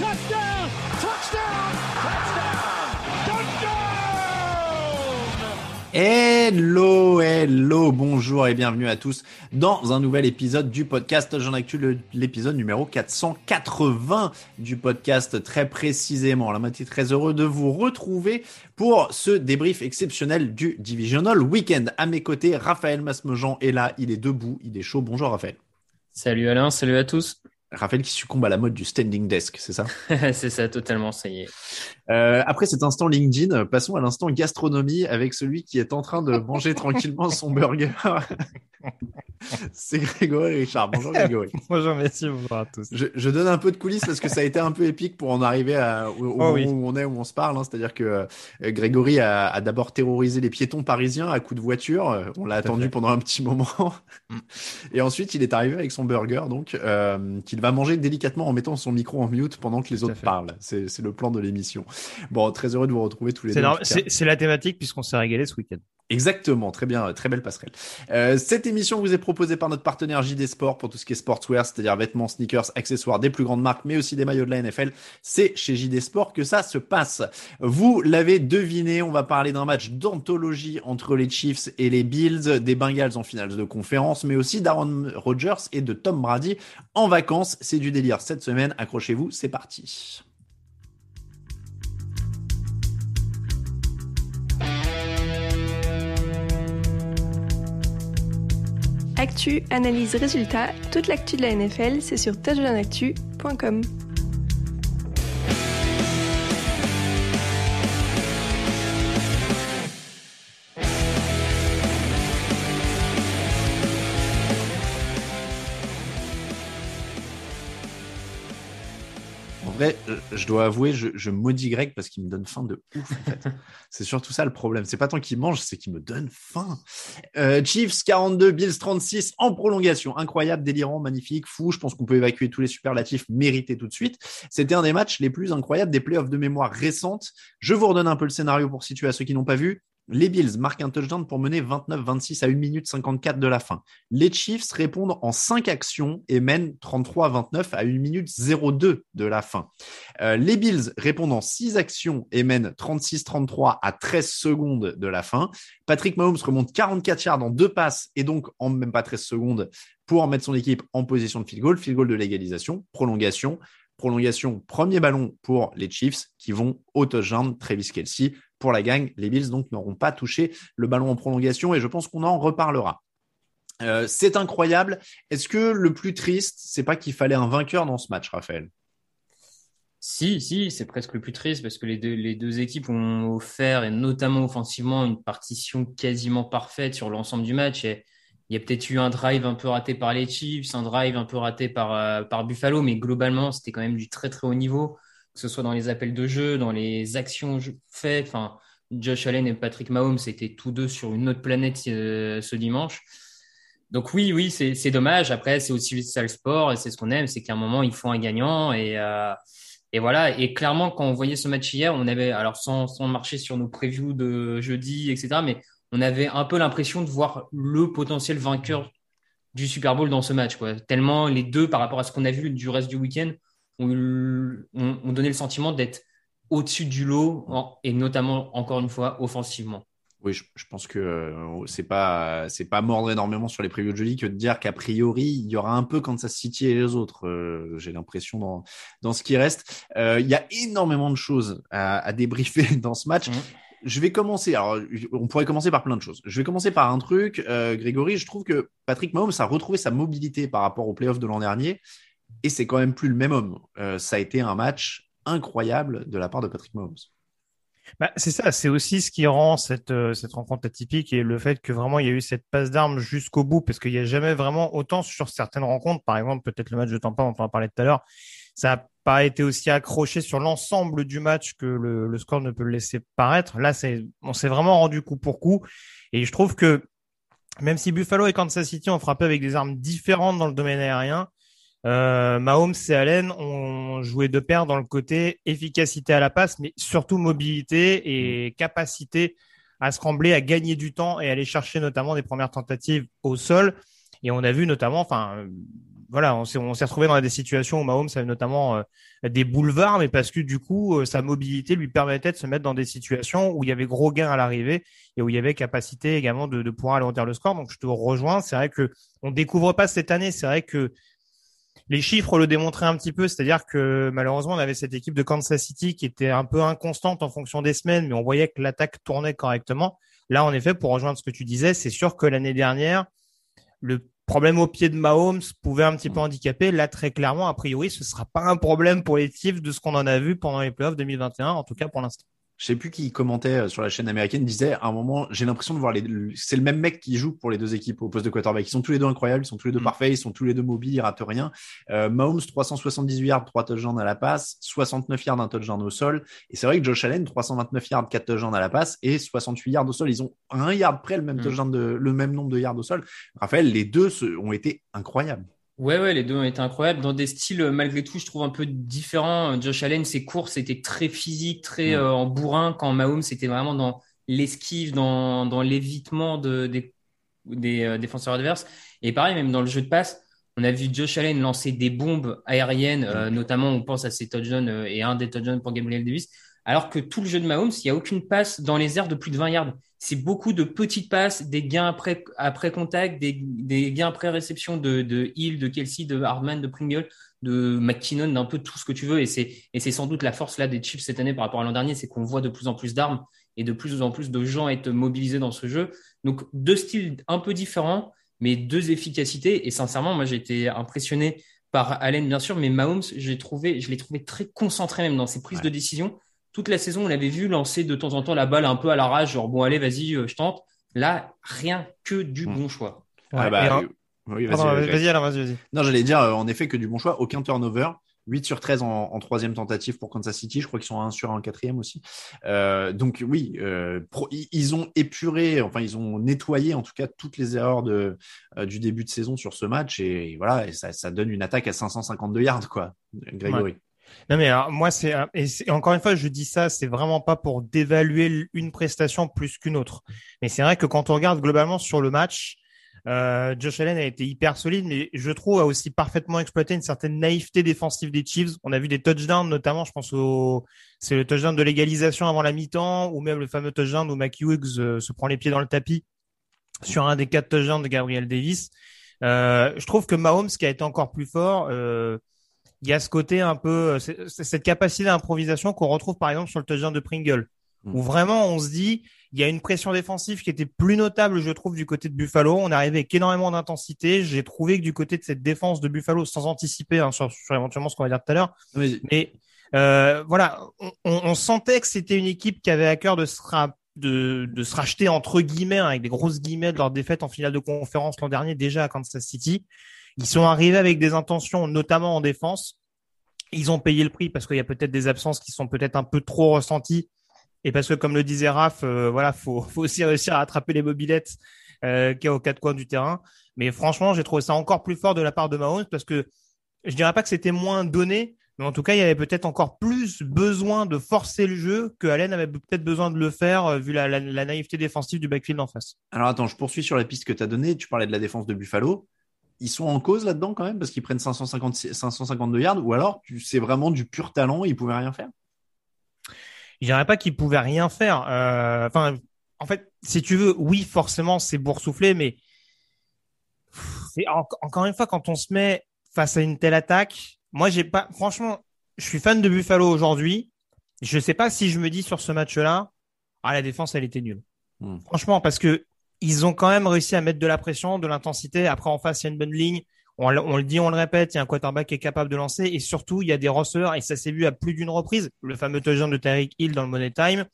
Touchdown, touchdown, touchdown. Hello, hello, bonjour et bienvenue à tous dans un nouvel épisode du podcast Jean Actu, l'épisode numéro 480 du podcast très précisément. La moitié très heureux de vous retrouver pour ce débrief exceptionnel du Divisional Weekend. À mes côtés, Raphaël Masmejean est là, il est debout, il est chaud. Bonjour Raphaël. Salut Alain, salut à tous. Raphaël qui succombe à la mode du standing desk, c'est ça? C'est ça, totalement, ça y est. Euh, après cet instant LinkedIn, passons à l'instant gastronomie avec celui qui est en train de manger tranquillement son burger. C'est Grégory Richard. Bonjour Grégory. Bonjour messieurs, bonjour à tous. Je, je donne un peu de coulisses parce que ça a été un peu épique pour en arriver à, au, au Oh moment oui. où on est, où on se parle. hein. C'est-à-dire que euh, Grégory a, a d'abord terrorisé les piétons parisiens à coups de voiture. Euh, On l'a attendu fait. pendant un petit moment. Mm. Et ensuite, il est arrivé avec son burger, donc euh, qu'il va manger délicatement en mettant son micro en mute pendant que les Tout autres parlent. C'est le plan de l'émission. Bon, très heureux de vous retrouver tous les deux. c'est la thématique puisqu'on s'est régalé ce week-end. Exactement, très bien, très belle passerelle. Euh, cette émission vous est proposée par notre partenaire JD Sport pour tout ce qui est sportswear, c'est-à-dire vêtements, sneakers, accessoires des plus grandes marques, mais aussi des maillots de la NFL. C'est chez JD Sport que ça se passe. Vous l'avez deviné, on va parler d'un match d'anthologie entre les Chiefs et les Bills, des Bengals en finale de conférence, mais aussi d'Aaron Rodgers et de Tom Brady en vacances. C'est du délire cette semaine. Accrochez-vous, c'est parti. Actu, analyse, résultat, toute l'actu de la NFL, c'est sur touchdownactu.com. Euh, je dois avouer, je, je maudis Greg parce qu'il me donne faim de ouf. En fait. c'est surtout ça le problème. C'est pas tant qu'il mange, c'est qu'il me donne faim. Euh, Chiefs 42, Bills 36 en prolongation. Incroyable, délirant, magnifique, fou. Je pense qu'on peut évacuer tous les superlatifs mérités tout de suite. C'était un des matchs les plus incroyables des playoffs de mémoire récentes. Je vous redonne un peu le scénario pour situer à ceux qui n'ont pas vu. Les Bills marquent un touchdown pour mener 29-26 à 1 minute 54 de la fin. Les Chiefs répondent en 5 actions et mènent 33-29 à 1 minute 02 de la fin. Euh, les Bills répondent en 6 actions et mènent 36-33 à 13 secondes de la fin. Patrick Mahomes remonte 44 yards en deux passes et donc en même pas 13 secondes pour mettre son équipe en position de field goal, field goal de l'égalisation, prolongation. Prolongation, premier ballon pour les Chiefs qui vont au touchdown, Travis Kelsey pour la gang. Les Bills donc n'auront pas touché le ballon en prolongation et je pense qu'on en reparlera. Euh, c'est incroyable. Est-ce que le plus triste, c'est pas qu'il fallait un vainqueur dans ce match, Raphaël? Si, si, c'est presque le plus triste parce que les deux, les deux équipes ont offert, et notamment offensivement, une partition quasiment parfaite sur l'ensemble du match. Et il y a peut-être eu un drive un peu raté par les Chiefs, un drive un peu raté par, euh, par Buffalo, mais globalement, c'était quand même du très très haut niveau, que ce soit dans les appels de jeu, dans les actions faites. Enfin, Josh Allen et Patrick Mahomes étaient tous deux sur une autre planète euh, ce dimanche. Donc oui, oui, c'est dommage. Après, c'est aussi ça le sport et c'est ce qu'on aime, c'est qu'à un moment, il faut un gagnant. Et, euh, et voilà. Et clairement, quand on voyait ce match hier, on avait, alors sans, sans marcher sur nos previews de jeudi, etc., mais on avait un peu l'impression de voir le potentiel vainqueur du Super Bowl dans ce match. Quoi. Tellement les deux, par rapport à ce qu'on a vu du reste du week-end, ont, ont, donné le sentiment d'être au-dessus du lot, et notamment, encore une fois, offensivement. Oui, je, pense que euh, c'est pas c'est pas mordre énormément sur les previews de jeudi que de dire qu'a priori il y aura un peu Kansas City et les autres. Euh, j'ai l'impression dans dans ce qui reste, euh, il y a énormément de choses à, à débriefer dans ce match. Mmh. Je vais commencer. Alors, on pourrait commencer par plein de choses. Je vais commencer par un truc, Grégory. Je trouve que Patrick Mahomes a retrouvé sa mobilité par rapport aux playoffs de l'an dernier, et c'est quand même plus le même homme. ça a été un match incroyable de la part de Patrick Mahomes. Bah, c'est ça, c'est aussi ce qui rend cette, euh, cette rencontre atypique et le fait que vraiment il y a eu cette passe d'armes jusqu'au bout, parce qu'il n'y a jamais vraiment autant sur certaines rencontres, par exemple peut-être le match de Tampa dont on a parlé tout à l'heure, ça n'a pas été aussi accroché sur l'ensemble du match que le, le, score ne peut le laisser paraître. Là, c'est, on s'est vraiment rendu coup pour coup et je trouve que même si Buffalo et Kansas City ont frappé avec des armes différentes dans le domaine aérien, euh, Mahomes et Allen ont joué de pair dans le côté efficacité à la passe, mais surtout mobilité et capacité à se rembler, à gagner du temps et aller chercher notamment des premières tentatives au sol. Et on a vu notamment, enfin, voilà, on s'est, on retrouvé dans des situations où Mahomes avait notamment euh, des boulevards, mais parce que du coup, euh, sa mobilité lui permettait de se mettre dans des situations où il y avait gros gains à l'arrivée et où il y avait capacité également de, de pouvoir alourdir le score. Donc, je te rejoins. C'est vrai que on découvre pas cette année. C'est vrai que les chiffres le démontraient un petit peu, c'est-à-dire que malheureusement, on avait cette équipe de Kansas City qui était un peu inconstante en fonction des semaines, mais on voyait que l'attaque tournait correctement. Là, en effet, pour rejoindre ce que tu disais, c'est sûr que l'année dernière, le problème au pied de Mahomes pouvait un petit peu handicaper. Là, très clairement, a priori, ce sera pas un problème pour les Chiefs de ce qu'on en a vu pendant les playoffs 2021, en tout cas pour l'instant je sais plus qui commentait euh, sur la chaîne américaine, disait à un moment, j'ai l'impression de voir les, c'est le même mec qui joue pour les deux équipes au poste de quarterback. Ils sont tous les deux incroyables, ils sont tous les deux mm. parfaits, ils sont tous les deux mobiles, ils ratent rien. Euh, Mahomes 378 yards, 3 touchdowns à la passe, 69 yards, un touchdown au sol. Et c'est vrai que Josh Allen 329 yards, 4 touchdowns à la passe et 68 yards au sol. Ils ont un yard près le même mm. touchdown de, le même nombre de yards au sol. Raphaël, les deux ont été incroyables. Ouais, ouais, les deux ont été incroyables. Dans des styles, euh, malgré tout, je trouve un peu différents. Josh Allen, ses courses étaient très physiques, très euh, en bourrin, quand Mahomes, c'était vraiment dans l'esquive, dans, dans l'évitement de, des, des euh, défenseurs adverses. Et pareil, même dans le jeu de passe, on a vu Josh Allen lancer des bombes aériennes, notamment on pense à ses touchdowns et un des touchdowns pour Gabriel Davis, alors que tout le jeu de Mahomes, il n'y a aucune passe dans les airs de plus de 20 yards c'est beaucoup de petites passes, des gains après, après contact, des, des gains après réception de, de Hill, de Kelsey, de Hardman, de Pringle, de McKinnon, d'un peu tout ce que tu veux. Et c'est, et c'est sans doute la force là des Chiefs cette année par rapport à l'an dernier, c'est qu'on voit de plus en plus d'armes et de plus en plus de gens être mobilisés dans ce jeu. Donc deux styles un peu différents, mais deux efficacités. Et sincèrement, moi j'ai été impressionné par Allen bien sûr, mais Mahomes, j'ai trouvé, je l'ai trouvé très concentré même dans ses prises de décision toute la saison, on l'avait vu lancer de temps en temps la balle un peu à la rage, genre bon allez, vas-y, euh, je tente. Là, rien que du hmm. bon choix. Ah bah, vas-y, vas-y, vas-y. Non, j'allais dire euh, en effet que du bon choix, aucun turnover. 8 sur 13 en, troisième tentative pour Kansas City. Je crois qu'ils sont à 1 sur 1 quatrième aussi. Euh, donc oui, ils ont épuré, enfin ils ont nettoyé en tout cas toutes les erreurs de, du début de saison sur ce match et, voilà, et ça, donne une attaque à 552 yards quoi, Grégory. Non mais alors, moi c'est et encore une fois je dis ça c'est vraiment pas pour dévaluer une prestation plus qu'une autre. Mais c'est vrai que quand on regarde globalement sur le match euh, Josh Allen a été hyper solide mais je trouve a aussi parfaitement exploité une certaine naïveté défensive des Chiefs. On a vu des touchdowns notamment je pense au c'est le touchdown de l'égalisation avant la mi-temps ou même le fameux touchdown où Mac Hughes euh, se prend les pieds dans le tapis sur un des quatre touchdowns de Gabriel Davis. Euh, je trouve que Mahomes qui a été encore plus fort euh, il y a ce côté un peu, euh, cette capacité d'improvisation qu'on retrouve par exemple sur le touchdown de Pringle, mm. où vraiment on se dit, il y a une pression défensive qui était plus notable, je trouve, du côté de Buffalo. On est arrivé avec énormément d'intensité. J'ai trouvé que du côté de cette défense de Buffalo, sans anticiper hein, sur, éventuellement ce qu'on va dire tout à l'heure, mais euh, voilà, on, on, sentait que c'était une équipe qui avait à cœur de se, de, de se racheter entre guillemets, hein, avec des grosses guillemets de leur défaite en finale de conférence l'an dernier déjà à Kansas City. Ils sont arrivés avec des intentions, notamment en défense. Ils ont payé le prix parce qu'il y a peut-être des absences qui sont peut-être un peu trop ressenties et parce que comme le disait Raph, euh, voilà, faut, aussi réussir à attraper les mobilettes euh, qui est aux quatre coins du terrain. Mais franchement, j'ai trouvé ça encore plus fort de la part de Mahomes parce que je dirais pas que c'était moins donné, mais en tout cas, il y avait peut-être encore plus besoin de forcer le jeu que Allen avait peut-être besoin de le faire euh, vu la, la, la, naïveté défensive du backfield en face. Alors attends, je poursuis sur la piste que tu as donnée. Tu parlais de la défense de Buffalo. Ils sont en cause là-dedans quand même parce qu'ils prennent 550, 552 yards ou alors c'est vraiment du pur talent, ils pouvaient rien faire? Je dirais pas qu'ils pouvaient rien faire. Euh, enfin, en fait, si tu veux, oui, forcément, c'est boursouflé, mais c'est encore une fois quand on se met face à une telle attaque, moi j'ai pas franchement, je suis fan de Buffalo aujourd'hui. Je sais pas si je me dis sur ce match-là, ah la défense elle était nulle. Hmm. Franchement parce que ils ont quand même réussi à mettre de la pression, de l'intensité. Après en face il y a une bonne ligne. On, on, le dit, on le répète, il y a un quarterback qui est capable de lancer et surtout il y a des receveurs et ça s'est vu à plus d'une reprise. Le fameux touchdown de Tyreek Hill dans le Money Time,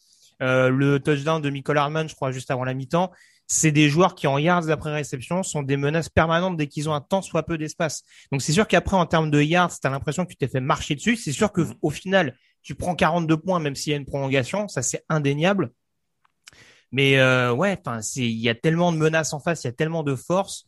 euh, le touchdown de Michael Harman, je crois juste avant la mi-temps c'est des joueurs qui en yards d'après réception sont des menaces permanentes dès qu'ils ont un temps soit peu d'espace. Donc c'est sûr qu'aprre en termes de yards, tu as l'impression que tu t'es fait marcher dessus. C'est sûr que mm. au final, tu prends 42 points même s'il y a une prolongation, ça c'est indéniable. Mais euh, ouais, enfin c'est il y a tellement de menaces en face, il y a tellement de force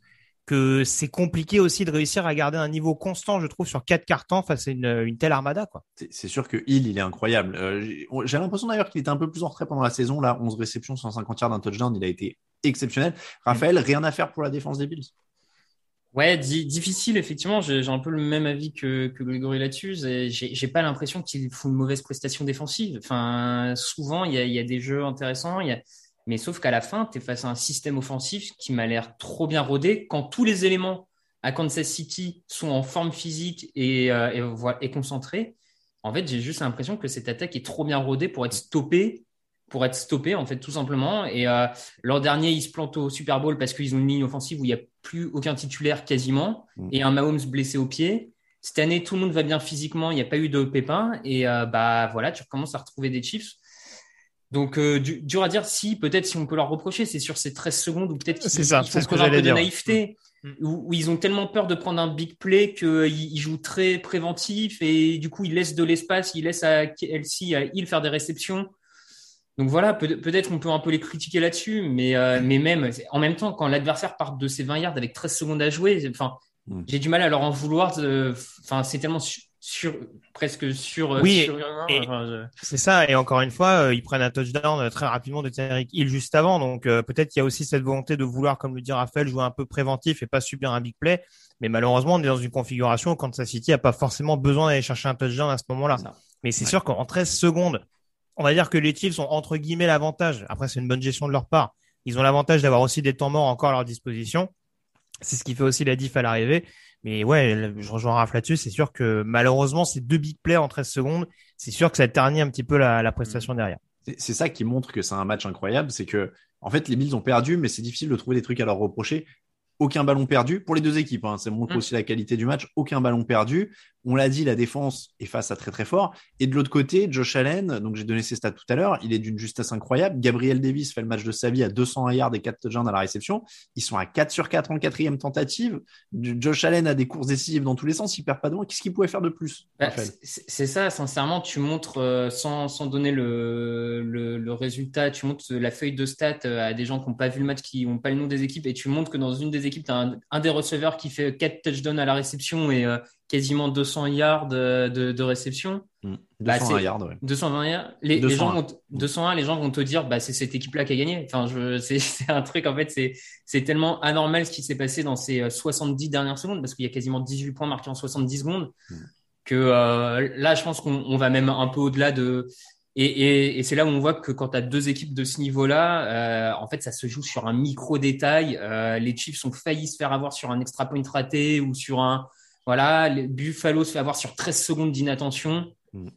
que c'est compliqué aussi de réussir à garder un niveau constant, je trouve, sur quatre cartons face à une, une telle armada. quoi. C'est sûr que Hill, il est incroyable. Euh, J'ai l'impression d'ailleurs qu'il était un peu plus en retrait pendant la saison. Là, 11 réceptions, 150 yards d'un touchdown, il a été exceptionnel. Raphaël, mm. rien à faire pour la défense des Bills? Ouais, difficile, effectivement. J'ai un peu le même avis que, que Grégory là-dessus. J'ai pas l'impression qu'il fout une mauvaise prestation défensive. Enfin, souvent, il y a, y a, des jeux intéressants. Il y a mais sauf qu'à la fin, tu es face à un système offensif qui m'a l'air trop bien rodé quand tous les éléments à Kansas City sont en forme physique et, euh, et, concentrés. En fait, j'ai juste l'impression que cette attaque est trop bien rodée pour être stoppée, pour être stoppée, en fait, tout simplement. Et euh, l'an dernier, ils se plantent au Super Bowl parce qu'ils ont une ligne offensive où il n'y a plus aucun titulaire quasiment mm. et un Mahomes blessé au pied. Cette année, tout le monde va bien physiquement, il n'y a pas eu de pépins. Et euh, bah voilà, tu recommences à retrouver des chiffres. Donc, euh, dur à dire si, peut-être, si on peut leur reprocher, c'est sur ces 13 secondes ou peut-être qu'ils font ce que un peu de naïveté, mm. où, ils ont tellement peur de prendre un big play qu'ils jouent très préventif et du coup, ils laissent de l'espace, ils laissent à Elsie, à il faire des réceptions. Donc voilà, peut-être qu'on peut un peu les critiquer là-dessus, mais, euh, mais même, en même temps, quand l'adversaire part de ses 20 yards avec 13 secondes à jouer, enfin, mm. j'ai du mal à leur en vouloir. Enfin, c'est tellement sur presque sur euh, oui c'est ça et encore une fois euh, ils prennent un touchdown euh, très rapidement de Tyreek Hill juste avant donc peut-être qu'il y a aussi cette volonté de vouloir comme le dit Raphaël jouer un peu préventif et pas subir un big play mais malheureusement on est dans une configuration où Kansas City a pas forcément besoin d'aller chercher un touchdown à ce moment-là. Mais c'est sûr qu'en 13 secondes on va dire que les Chiefs ont entre guillemets l'avantage. Après c'est une bonne gestion de leur part. Ils ont l'avantage d'avoir aussi des temps morts encore à leur disposition. C'est ce qui fait aussi la diff à l'arrivée mais ouais, je rejoins Raph là-dessus. C'est sûr que malheureusement, ces deux big plays en 13 secondes, c'est sûr que ça ternit un petit peu la, la prestation derrière. C'est ça qui montre que c'est un match incroyable. C'est que, en fait, les Bills ont perdu, mais c'est difficile de trouver des trucs à leur reprocher aucun ballon perdu pour les deux équipes. Hein. Ça montre mm. aussi la qualité du match. Aucun ballon perdu. On l'a dit, la défense est face à très très fort. Et de l'autre côté, Josh Allen, donc j'ai donné ses stats tout à l'heure, il est d'une justesse incroyable. Gabriel Davis fait le match de sa vie à 200 yards et 4 touchdowns à la réception. Ils sont à 4 sur 4 en quatrième tentative. Josh Allen a des courses décisives dans tous les sens. Il perd pas de Qu'est-ce qu'il pouvait faire de plus bah, C'est ça, sincèrement, tu montres euh, sans, sans donner le, le, le, résultat, tu montres la feuille de stats euh, à des gens qui n'ont pas vu le match, qui n'ont pas le nom des équipes, et tu montres que dans une des équipes, tu as un, des receveurs qui fait 4 touchdowns à la réception et euh, quasiment 200 yards de, de réception. 220 yards, ouais. 220 yards. Les, les gens vont 201, les gens vont te dire, bah, c'est cette équipe-là qui a gagné. Enfin, je, c'est, un truc, en fait, c'est, c'est tellement anormal ce qui s'est passé dans ces 70 euh, dernières secondes, parce qu'il y a quasiment 18 points marqués en 70 secondes, mmh. que euh, là, je pense qu'on on va même un peu au-delà de, et, et, et c'est là où on voit que quand tu as deux équipes de ce niveau-là, euh, en fait, ça se joue sur un micro détail. Euh, les Chiefs ont failli se faire avoir sur un extra point raté ou sur un voilà, Buffalo se fait avoir sur 13 secondes d'inattention. Mm.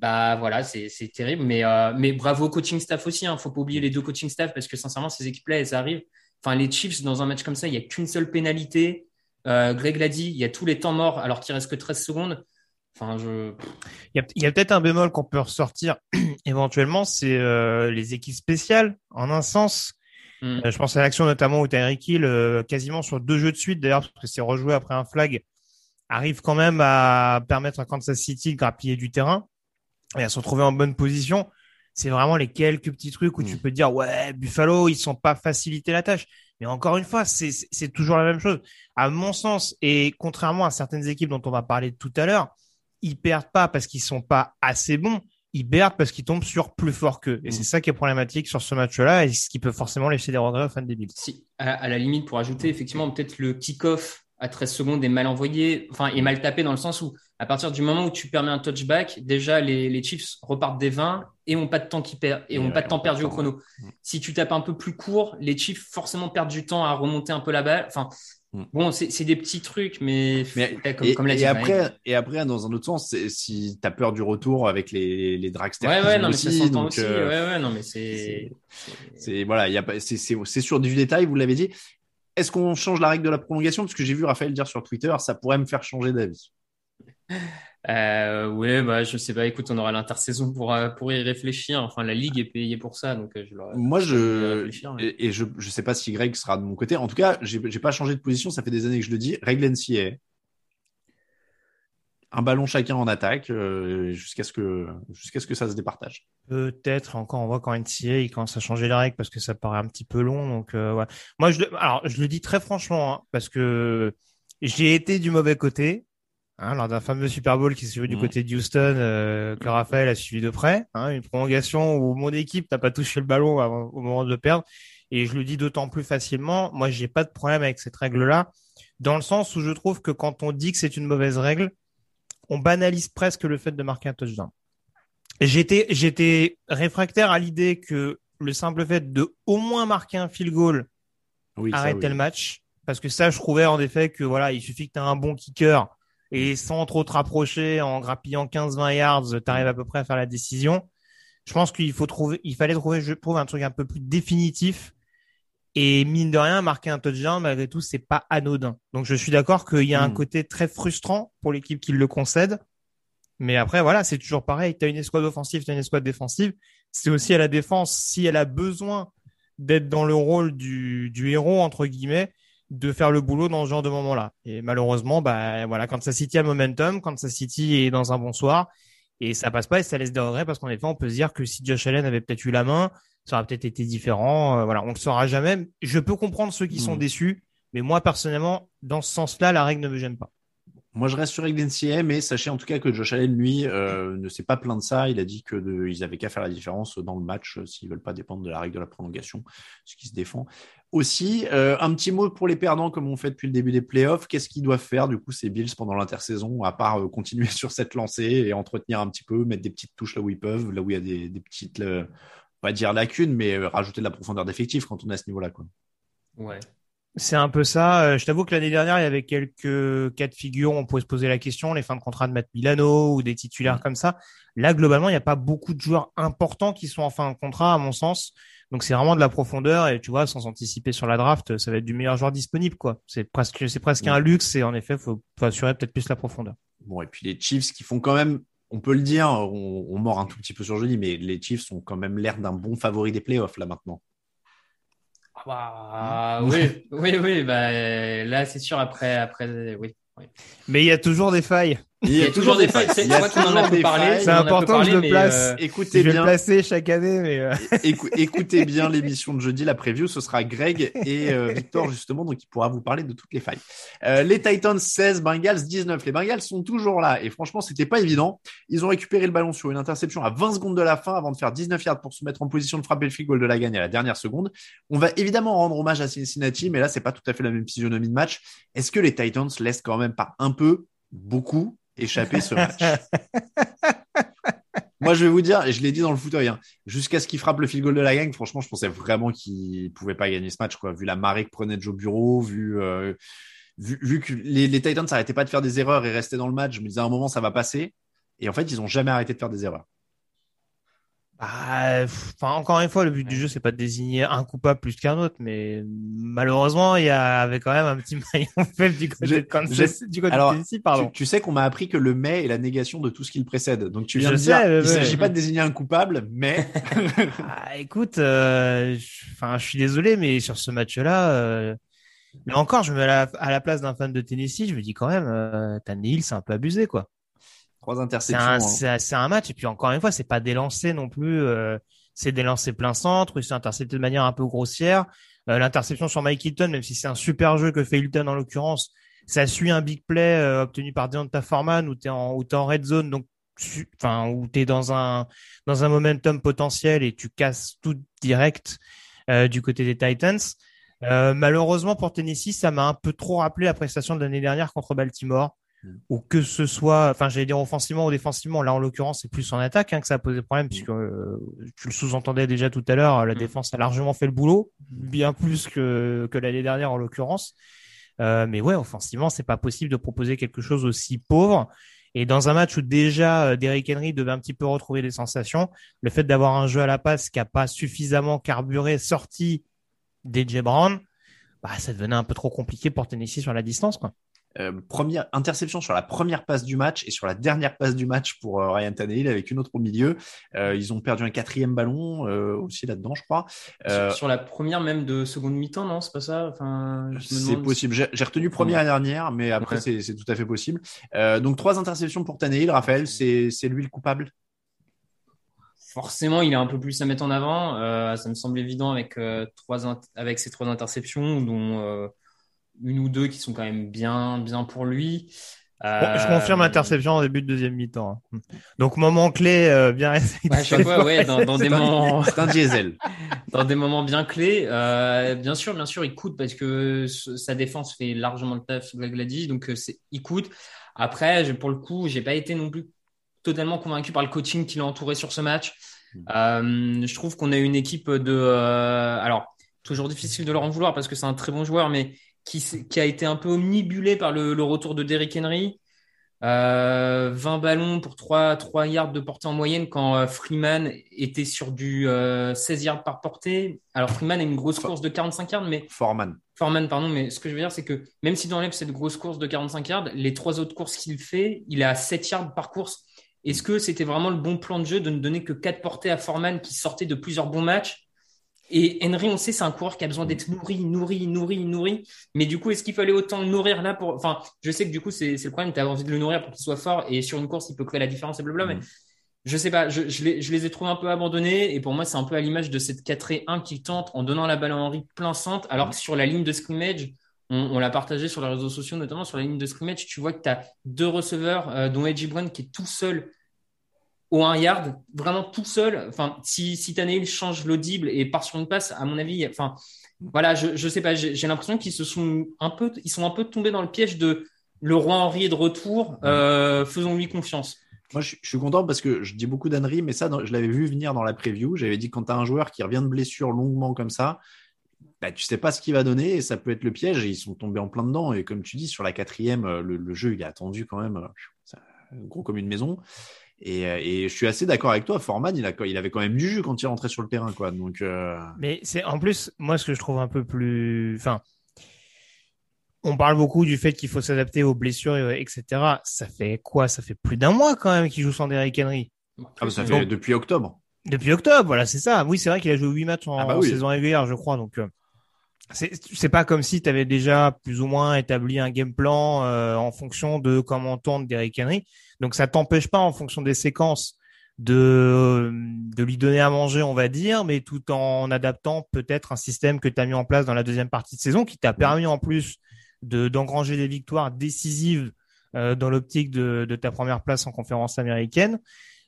Bah voilà, c'est terrible. Mais, euh, mais bravo au coaching staff aussi. Hein. Faut pas oublier les deux coaching staff parce que sincèrement, ces équipes-là, elles arrivent. Enfin, les Chiefs, dans un match comme ça, il y a qu'une seule pénalité. Euh, Greg l'a dit, il y a tous les temps morts alors qu'il reste que 13 secondes. Enfin, je... Il y a, peut-être un bémol qu'on peut ressortir éventuellement, c'est euh, les équipes spéciales, en un sens. Euh, je pense à l'action notamment où Tyreek Hill, quasiment sur deux jeux de suite, d'ailleurs, parce que c'est rejoué après un flag, arrive quand même à permettre à Kansas City de grappiller du terrain et à se retrouver en bonne position. c'est vraiment les quelques petits trucs où tu Mm. peux dire ouais Buffalo ils sont pas facilité la tâche. Mais encore une fois, c'est c'est toujours la même chose. À mon sens, et contrairement à certaines équipes dont on va parler tout à l'heure, ils perdent pas parce qu'ils sont pas assez bons, ils perdent parce qu'ils tombent sur plus fort qu'eux. Et Mm. c'est ça qui est problématique sur ce match-là et ce qui peut forcément laisser des regrets aux fans des Bills. Si, à, à la limite, pour ajouter, effectivement, peut-être le kick-off à 13 secondes est mal envoyé, enfin, est mal tapé dans le sens où, à partir du moment où tu permets un touchback, déjà, les, les Chiefs repartent des 20 et ont pas de temps qui perd, et ont ouais, pas de temps on perd perdu au chrono. Mm. Si tu tapes un peu plus court, les Chiefs forcément perdent du temps à remonter un peu la balle. Enfin, Mm. bon, c'est des petits trucs, mais, Mais- ouais, comme, et, comme l'a et après, et après, dans un autre sens, si tu as peur du retour avec les, les dragsters ouais, qu'ils ouais, ont non, mais ça s'entend aussi. euh, ouais, ouais, non, mais c'est. c'est- voilà, il y a pas, c'est sur du détail, vous l'avez dit. Est-ce qu'on change la règle de la prolongation? Parce que j'ai vu Raphaël dire sur Twitter, ça pourrait me faire changer d'avis. Euh, ouais, bah, je sais pas. Écoute, on aura l'intersaison pour, euh, pour y réfléchir. Enfin, la ligue est payée pour ça, donc euh, je. Moi, je mais- et, je je sais pas si Greg sera de mon côté. En tout cas, j'ai pas changé de position. Ça fait des années que je le dis. Règle NCAA. Un ballon chacun en attaque euh, jusqu'à ce que jusqu'à ce que ça se départage. Peut-être encore, on voit quand NCA il commence à changer les règles parce que ça paraît un petit peu long. Donc, euh, ouais. Moi, je, le- alors, je le dis très franchement, hein, parce que j'ai été du mauvais côté, hein, lors d'un fameux Super Bowl qui s'est joué du côté de Houston, euh, que Raphaël a suivi de près, hein, une prolongation où mon équipe n'a pas touché le ballon avant- au moment de le perdre. Et je le dis d'autant plus facilement, moi, j'ai pas de problème avec cette règle-là, dans le sens où je trouve que quand on dit que c'est une mauvaise règle, on banalise presque le fait de marquer un touchdown. J'étais, j'étais réfractaire à l'idée que le simple fait de au moins marquer un field goal Oui, arrêtait oui. le match. Parce que ça, je trouvais en effet que voilà, il suffit que tu aies un bon kicker et sans trop te rapprocher, en grappillant 15-20 yards, tu arrives à peu près à faire la décision. Je pense qu'il faut trouver, il fallait trouver, je trouve, un truc un peu plus définitif. Et mine de rien, marquer un touchdown, malgré tout, c'est pas anodin. Donc je suis d'accord qu'il y a un Mm. côté très frustrant pour l'équipe qui le concède. Mais après, voilà, c'est toujours pareil. Tu as une escouade offensive, tu as une escouade défensive. C'est aussi à la défense, si elle a besoin d'être dans le rôle du, du héros, entre guillemets, de faire le boulot dans ce genre de moment-là. Et malheureusement, bah, voilà, Kansas City a momentum, Kansas City est dans un bon soir, et ça passe pas et ça laisse des regrets parce qu'en effet, on peut se dire que si Josh Allen avait peut-être eu la main, ça aurait peut-être été différent. Euh, voilà, on le saura jamais. Je peux comprendre ceux qui sont Mm. déçus, mais moi, personnellement, dans ce sens-là, la règle ne me gêne pas. Moi, je reste sur règle NCAA, mais sachez en tout cas que Josh Allen, lui, euh, ne s'est pas plaint de ça. Il a dit que de, ils avaient qu'à faire la différence dans le match euh, s'ils veulent pas dépendre de la règle de la prolongation, ce qui se défend. Aussi, euh, un petit mot pour les perdants, comme on fait depuis le début des playoffs. Qu'est-ce qu'ils doivent faire, du coup, ces Bills pendant l'intersaison, à part continuer sur cette lancée et entretenir un petit peu, mettre des petites touches là où ils peuvent, là où il y a des, des petites, pas dire lacunes, mais euh, rajouter de la profondeur d'effectif quand on est à ce niveau-là, quoi. Ouais. C'est un peu ça. Euh, Je t'avoue que l'année dernière, il y avait quelques cas de figure. On pouvait se poser la question, les fins de contrat de Matt Milano ou des titulaires comme ça. Là, globalement, il n'y a pas beaucoup de joueurs importants qui sont en fin de contrat, à mon sens. Donc, c'est vraiment de la profondeur. Et tu vois, sans anticiper sur la draft, ça va être du meilleur joueur disponible, quoi. C'est presque, c'est presque un luxe. Et en effet, faut, faut assurer peut-être plus la profondeur. Bon, et puis les Chiefs qui font quand même, on peut le dire, on, on mord un tout petit peu sur jeudi, mais les Chiefs ont quand même l'air d'un bon favori des playoffs là maintenant. Ah bah, oui, oui, oui. Bah, là, c'est sûr. Après, après, oui. oui. Mais il y a toujours des failles. Il y a toujours des failles. C'est Il y a moi qu'on en a toujours peu des parlé. failles. C'est important que je le place. euh, Écoutez Je vais le bien, placer chaque année, mais euh, écou- écoutez bien l'émission de jeudi, la preview, ce sera Greg et euh, Victor justement, donc il pourra vous parler de toutes les failles. Euh, les Titans 16, Bengals 19. Les Bengals sont toujours là et franchement, c'était pas évident. Ils ont récupéré le ballon sur une interception à 20 secondes de la fin avant de faire 19 yards pour se mettre en position de frapper le field goal de la gagne à la dernière seconde. On va évidemment rendre hommage à Cincinnati, mais là, c'est pas tout à fait la même physionomie de match. Est-ce que les Titans laissent quand même pas un peu, beaucoup échapper ce match Moi, je vais vous dire, et je l'ai dit dans le fauteuil, jusqu'à ce qu'il frappe le field goal de la gang, franchement, je pensais vraiment qu'il pouvait pas gagner ce match, quoi. Vu la marée que prenait Joe Bureau, vu, euh, vu, vu que les, Titans s'arrêtaient pas de faire des erreurs et restaient dans le match, je me disais à un moment, ça va passer. Et en fait, ils ont jamais arrêté de faire des erreurs. Pff, enfin, encore une fois, le but du jeu, c'est pas de désigner un coupable plus qu'un autre, mais malheureusement, il y avait quand même un petit maillon faible du côté de Kansas, du côté Alors, de Tennessee, pardon. Tu, tu sais qu'on m'a appris que le mais est la négation de tout ce qui le précède. Donc tu viens Je de dire, sais, mais il ouais. s'agit pas de désigner un coupable, mais Ah, écoute, euh, je- enfin, je suis désolé, mais sur ce match-là, euh, mais encore, je me mets à la, à la place d'un fan de Tennessee, je me dis quand même, euh, Tannehill, c'est un peu abusé, quoi. Trois C'est interceptions. un, hein. c'est- c'est un match et puis encore une fois, c'est pas des lancers non plus. euh, c'est des lancers plein centre. Il s'est intercepté de manière un peu grossière. Euh, L'interception sur Mike Hilton, même si c'est un super jeu que fait Hilton en l'occurrence, ça suit un big play euh, obtenu par Deonta Foreman où t'es en où t'es en red zone, donc tu- enfin où t'es dans un dans un momentum potentiel et tu casses tout direct euh, du côté des Titans. Euh, malheureusement pour Tennessee, ça m'a un peu trop rappelé la prestation de l'année dernière contre Baltimore ou que ce soit, enfin, j'allais dire offensivement ou défensivement. Là, en l'occurrence, c'est plus en attaque hein, que ça a posé problème, puisque euh, tu le sous-entendais déjà tout à l'heure. La Mm. défense a largement fait le boulot, bien plus que que l'année dernière en l'occurrence. Euh, mais ouais, offensivement, c'est pas possible de proposer quelque chose aussi pauvre. Et dans un match où déjà euh, Derrick Henry devait un petit peu retrouver des sensations, le fait d'avoir un jeu à la passe qui a pas suffisamment carburé, sorti DJ Brown, bah, ça devenait un peu trop compliqué pour Tennessee sur la distance, quoi. Euh, première interception sur la première passe du match et sur la dernière passe du match pour euh, Ryan Tannehill avec une autre au milieu. Euh, ils ont perdu un quatrième ballon aussi là-dedans, je crois. Sur, sur la première même de seconde mi-temps, non, c'est pas ça? Enfin, C'est possible. J'ai j'ai retenu première et dernière, mais après Ouais. c'est tout à fait possible. Donc trois interceptions pour Tannehill. Raphaël, c'est lui le coupable? Forcément, il a un peu plus à mettre en avant. Ça me semble évident avec trois avec ces trois interceptions, dont une ou deux qui sont quand même bien bien pour lui. Je Euh, confirme l'interception au début de deuxième mi-temps. hein. Donc moment clé, euh, bien Ouais, à chaque fois, ouais, dans, dans des moments, C'est un diesel. dans des moments bien clés. Euh, bien sûr, bien sûr, il coûte parce que sa défense fait largement le taf, Greg l'a dit, donc euh, c'est, il coûte. Après, je- pour le coup, j'ai pas été non plus totalement convaincu par le coaching qui l'a entouré sur ce match. Euh, je trouve qu'on a une équipe de, euh, alors toujours difficile de leur en vouloir parce que c'est un très bon joueur, mais qui, a été un peu omnibulé par le, le retour de Derrick Henry. Euh, 20 ballons pour 3, 3 yards de portée en moyenne quand euh, Freeman était sur du euh, 16 yards par portée. Alors Freeman a une grosse course de 45 yards, mais Foreman. Foreman, pardon, mais ce que je veux dire, c'est que même si tu enlèves cette grosse course de 45 yards, les trois autres courses qu'il fait, il est à 7 yards par course. Est-ce que c'était vraiment le bon plan de jeu de ne donner que 4 portées à Foreman qui sortait de plusieurs bons matchs Et Henry, on sait, c'est un coureur qui a besoin d'être nourri, nourri, nourri, nourri. Mais du coup, est-ce qu'il fallait autant le nourrir là pour. Enfin, je sais que du coup, c'est le problème, tu as envie de le nourrir pour qu'il soit fort et sur une course, il peut créer la différence et blablabla. Mhm. Mais je sais pas, je, je, les, je les ai trouvés un peu abandonnés et pour moi, c'est un peu à l'image de cette 4 et 1 qui tente en donnant la balle à Henry plein centre, alors que sur la ligne de scrimmage, on, on l'a partagé sur les réseaux sociaux, notamment sur la ligne de scrimmage, tu vois que tu as deux receveurs, euh, dont Edgy Brown qui est tout seul au 1 yard, vraiment tout seul. Enfin, si, si Tannehill change l'audible et part sur une passe, à mon avis, enfin, voilà, je, je sais pas, j'ai l'impression qu'ils se sont un peu, ils sont un peu tombés dans le piège de le roi Henry est de retour, euh, faisons-lui confiance. Moi, je, suis content parce que je dis beaucoup d'Henry, mais ça, je l'avais vu venir dans la preview. J'avais dit quand tu as un joueur qui revient de blessure longuement comme ça, bah, tu sais pas ce qu'il va donner et ça peut être le piège. Et ils sont tombés en plein dedans. Et comme tu dis, sur la quatrième, euh, le, le jeu, il est attendu quand même, euh, gros comme une maison. Et, euh, et je suis assez d'accord avec toi. Forman, il, a, il avait quand même du jus quand il rentrait sur le terrain. Quoi. Donc, euh, Mais c'est en plus, moi, ce que je trouve un peu plus, enfin, on parle beaucoup du fait qu'il faut s'adapter aux blessures, etc. Ça fait quoi? Ça fait plus d'un mois quand même qu'il joue sans Derrick Henry. ah, bah, ça Donc, fait depuis octobre. Depuis octobre, voilà, c'est ça. Oui, c'est vrai qu'il a joué huit matchs en, Ah bah oui. saison régulière, je crois. Donc, euh, c'est pas comme si tu avais déjà plus ou moins établi un game plan euh, en fonction de comment tourne Derrick Henry. Donc, ça t'empêche pas, en fonction des séquences, de de lui donner à manger, on va dire, mais tout en adaptant peut-être un système que tu as mis en place dans la deuxième partie de saison, qui t'a permis en plus de d'engranger des victoires décisives euh, dans l'optique de, de ta première place en conférence américaine.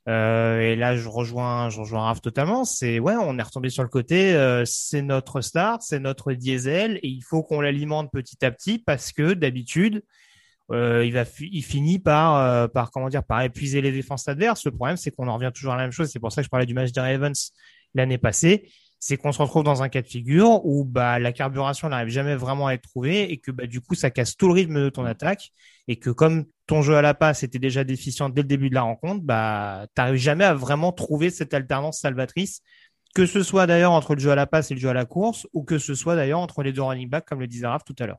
Euh, et là, je rejoins, je rejoins Raph totalement. C'est ouais, on est retombé sur le côté. euh, c'est notre star, c'est notre diesel, et il faut qu'on l'alimente petit à petit parce que d'habitude, euh, il va, il finit par, euh, par comment dire, par épuiser les défenses adverses. Le problème, c'est qu'on en revient toujours à la même chose. C'est pour ça que je parlais du match des Ravens l'année passée. C'est qu'on se retrouve dans un cas de figure où bah la carburation n'arrive jamais vraiment à être trouvée et que bah du coup ça casse tout le rythme de ton attaque et que comme ton jeu à la passe était déjà déficient dès le début de la rencontre, bah t'arrives jamais à vraiment trouver cette alternance salvatrice, que ce soit d'ailleurs entre le jeu à la passe et le jeu à la course, ou que ce soit d'ailleurs entre les deux running backs, comme le disait Raph tout à l'heure.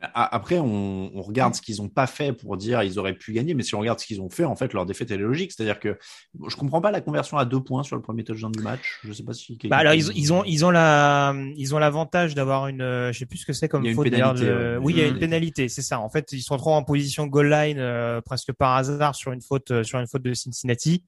Après, on, on regarde ce qu'ils n'ont pas fait pour dire ils auraient pu gagner, mais si on regarde ce qu'ils ont fait, en fait, leur défaite est logique. C'est-à-dire que je comprends pas la conversion à deux points sur le premier touchdown du match. Je sais pas si. Bah alors ils, ils, ont ils ont la ils ont l'avantage d'avoir une euh, je sais plus ce que c'est comme faute de... Oui, il y a une pénalité, c'est ça. En fait, ils se retrouvent en position goal line euh, presque par hasard sur une faute euh, sur une faute de Cincinnati.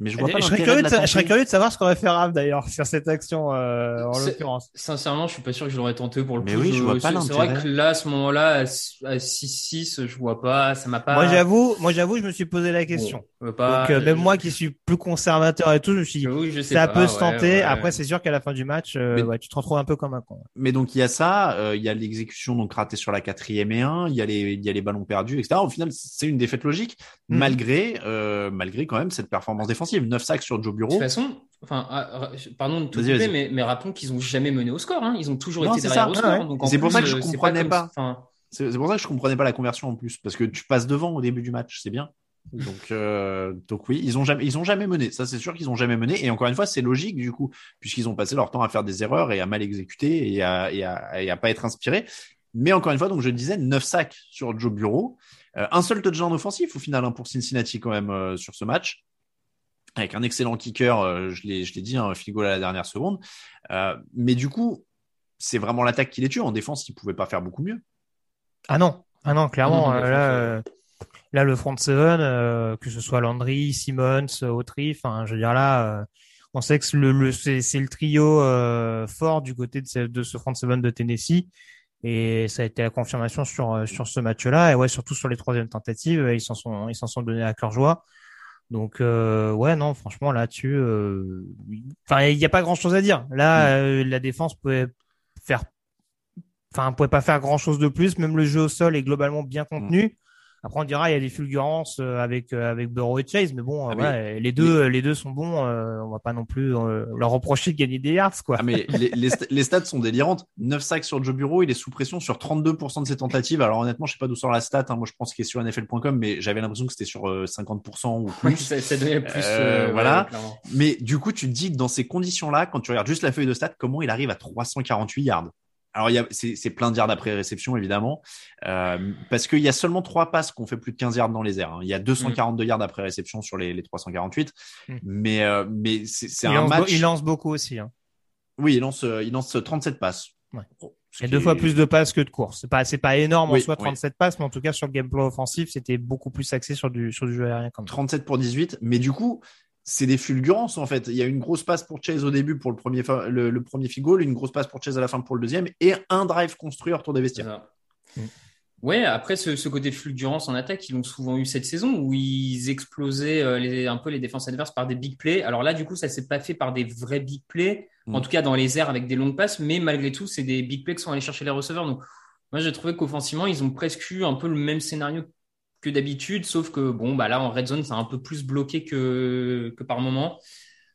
Mais je vois pas je serais, curieux de, je serais curieux de savoir ce qu'aurait fait Rav d'ailleurs sur cette action euh, en l'occurrence. Sincèrement, je suis pas sûr que je l'aurais tenté pour le mais coup. Oui, je, vois pas C'est vrai que là, à ce moment-là, à 6-6, je vois pas, ça m'a pas. Moi, j'avoue, moi, j'avoue, je me suis posé la question. Bon, pas... Donc, euh, même moi qui suis plus conservateur et tout, je me suis dit, oui, ça pas, peut se tenter. Ouais, Après, c'est sûr qu'à la fin du match, euh, mais... ouais, tu te retrouves un peu comme un con. Mais donc, il y a ça, euh, il y a l'exécution donc ratée sur la quatrième et un, il y a les, il y a les ballons perdus, etc. Au final, c'est une défaite logique, Mhm. malgré, euh, malgré quand même cette performance défensive. 9 sacs sur Joe Bureau. De toute façon, enfin, ah, pardon de tout couper, mais, mais rappelons qu'ils ont jamais mené au score. Hein. Ils ont toujours Non, été derrière ça. au Ah score. C'est pour ça que je comprenais pas. C'est c'est pour ça que je comprenais pas la conversion en plus, parce que tu passes devant au début du match, c'est bien. Donc, euh, donc oui, ils ont jamais, ils ont jamais mené. Ça, c'est sûr qu'ils ont jamais mené. Et encore une fois, c'est logique du coup, puisqu'ils ont passé leur temps à faire des erreurs et à mal exécuter et à, et à, et à pas être inspirés. Mais encore une fois, donc je disais 9 sacs sur Joe Bureau, Euh, un seul touchdown offensif au final hein, pour Cincinnati quand même euh, sur ce match, avec un excellent kicker. euh, je l'ai, je l'ai dit, un field goal à la dernière seconde. Mais du coup, c'est vraiment l'attaque qui les tue. En défense, ils pouvaient pas faire beaucoup mieux. Ah non, ah non, clairement, Non, non, mais là, là, le front seven, euh, que ce soit Landry, Simmons, euh, Autry, enfin, je veux dire là, euh, on sait que le, le c'est le trio euh, fort du côté de ce, de ce front seven de Tennessee. Et ça a été la confirmation sur sur ce match-là et ouais surtout sur les troisièmes tentatives ils s'en sont ils s'en sont donnés à cœur joie donc euh, ouais non franchement là-dessus euh, enfin il n'y a pas grand-chose à dire là euh, la défense pouvait faire enfin, pouvait pas faire grand chose de plus. Même le jeu au sol est globalement bien contenu. Après, on dira, il y a des fulgurances euh, avec, euh, avec Burrow et Chase, mais bon, euh, Ah, mais- voilà, les deux, les deux sont bons. euh, on va pas non plus euh, leur reprocher de gagner des yards, quoi. Ah, mais les, les, st- les stats sont délirantes. 9 sacs sur Joe Bureau, il est sous pression sur 32% de ses tentatives. Alors honnêtement, je sais pas d'où sort la stat. hein. Moi, je pense qu'il est sur NFL.com, mais j'avais l'impression que c'était sur euh, 50% ou oui, plus. ça, ça donnait plus. Euh, euh, voilà. ouais. Mais du coup, tu te dis que dans ces conditions-là, quand tu regardes juste la feuille de stats, comment il arrive à 348 yards? Alors, il y a, c'est, c'est plein de yards après réception, évidemment, euh, parce qu'il y a seulement trois passes qu'on fait plus de 15 yards dans les airs. hein. Il y a 242 yards après réception sur les, les 348, Mm. mais euh, mais c'est, un match. il lance beaucoup aussi. Hein. Oui, il lance, euh, il lance 37 passes. Ouais. Bon, ce Il y a qui deux est- fois plus de passes que de courses. C'est pas, c'est pas énorme en soi, oui. 37 passes, mais en tout cas, sur le gameplay offensif, c'était beaucoup plus axé sur du, sur du jeu aérien quand même. 37 pour 18, mais du coup, c'est des fulgurances en fait. Il y a une grosse passe pour Chase au début pour le premier, le, le premier field goal, une grosse passe pour Chase à la fin pour le deuxième, et un drive construit autour des vestiaires. Mm. Ouais, après ce, ce côté de fulgurance en attaque, ils l'ont souvent eu cette saison où ils explosaient euh, les, un peu les défenses adverses par des big plays. Alors là, du coup, ça s'est pas fait par des vrais big plays, Mm. en tout cas dans les airs avec des longues passes, mais malgré tout, c'est des big plays qui sont allés chercher les receveurs. Donc, moi, j'ai trouvé qu'offensivement, ils ont presque eu un peu le même scénario que d'habitude, sauf que bon, bah là, en red zone, c'est un peu plus bloqué que, que par moment,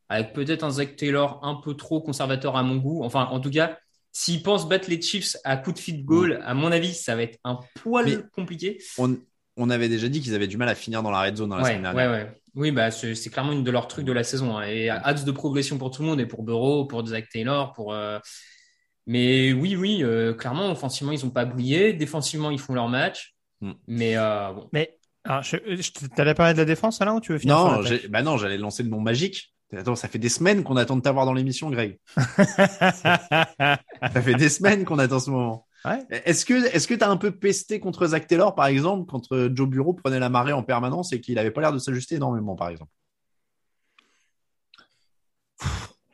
avec peut-être un Zach Taylor un peu trop conservateur à mon goût. Enfin, en tout cas, s'ils pensent battre les Chiefs à coup de feed goal, à mon avis, ça va être un poil Mais- compliqué. On, on avait déjà dit qu'ils avaient du mal à finir dans la red zone dans la Ouais, semaine ouais, dernière. ouais. Oui, bah, c'est clairement une de leurs trucs de la saison. hein. Et hâte de progression pour tout le monde et pour Burrow, pour Zach Taylor, pour. euh, Mais oui, oui, euh, clairement, offensivement, ils n'ont pas brillé. Défensivement, ils font leur match. Mm. Mais euh, bon. Mais, alors, je, je, t'allais parler de la défense, Alain, ou tu veux finir Non, bah non, j'allais lancer le nom magique. Attends, ça fait des semaines qu'on attend de t'avoir dans l'émission, Greg. Ça fait des semaines qu'on attend ce moment. Ouais. Est-ce que est-ce que t'as un peu pesté contre Zach Taylor, par exemple, quand euh, Joe Bureau prenait la marée en permanence et qu'il avait pas l'air de s'ajuster énormément, par exemple?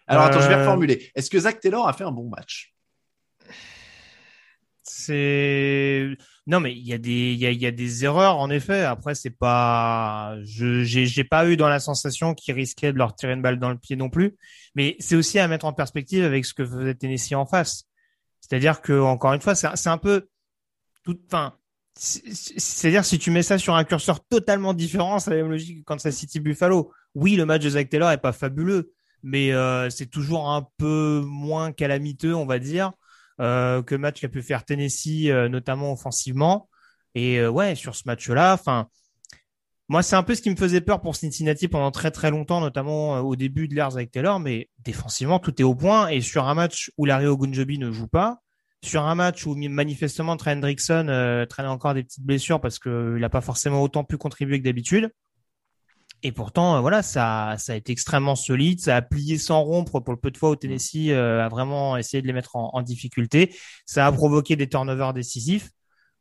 Alors attends, je vais Euh, reformuler. Est-ce que Zach Taylor a fait un bon match? C'est non mais il y a des il y a, y a des erreurs en effet. Après c'est pas je j'ai j'ai pas eu dans la sensation qu'il risquait de leur tirer une balle dans le pied non plus. Mais c'est aussi à mettre en perspective avec ce que faisait Tennessee en face. C'est-à-dire que encore une fois c'est un peu tout enfin c'est- c'est-à-dire si tu mets ça sur un curseur totalement différent, c'est la même logique que Kansas City Buffalo. Oui, le match de Zach Taylor est pas fabuleux, mais euh, c'est toujours un peu moins calamiteux, on va dire euh, que match qu'a pu faire Tennessee, euh, notamment offensivement. Et euh, ouais, sur ce match-là, enfin, moi, c'est un peu ce qui me faisait peur pour Cincinnati pendant très très longtemps, notamment euh, au début de l'ère avec Taylor. Mais défensivement, tout est au point. Et sur un match où Larry Ogunjobi ne joue pas, sur un match où manifestement Trent Hendrickson euh, traîne encore des petites blessures parce qu'il n'a pas forcément autant pu contribuer que d'habitude. Et pourtant, euh, voilà, ça, ça a été extrêmement solide. Ça a plié sans rompre pour le peu de fois où Tennessee euh, a vraiment essayé de les mettre en, en, difficulté. Ça a provoqué des turnovers décisifs.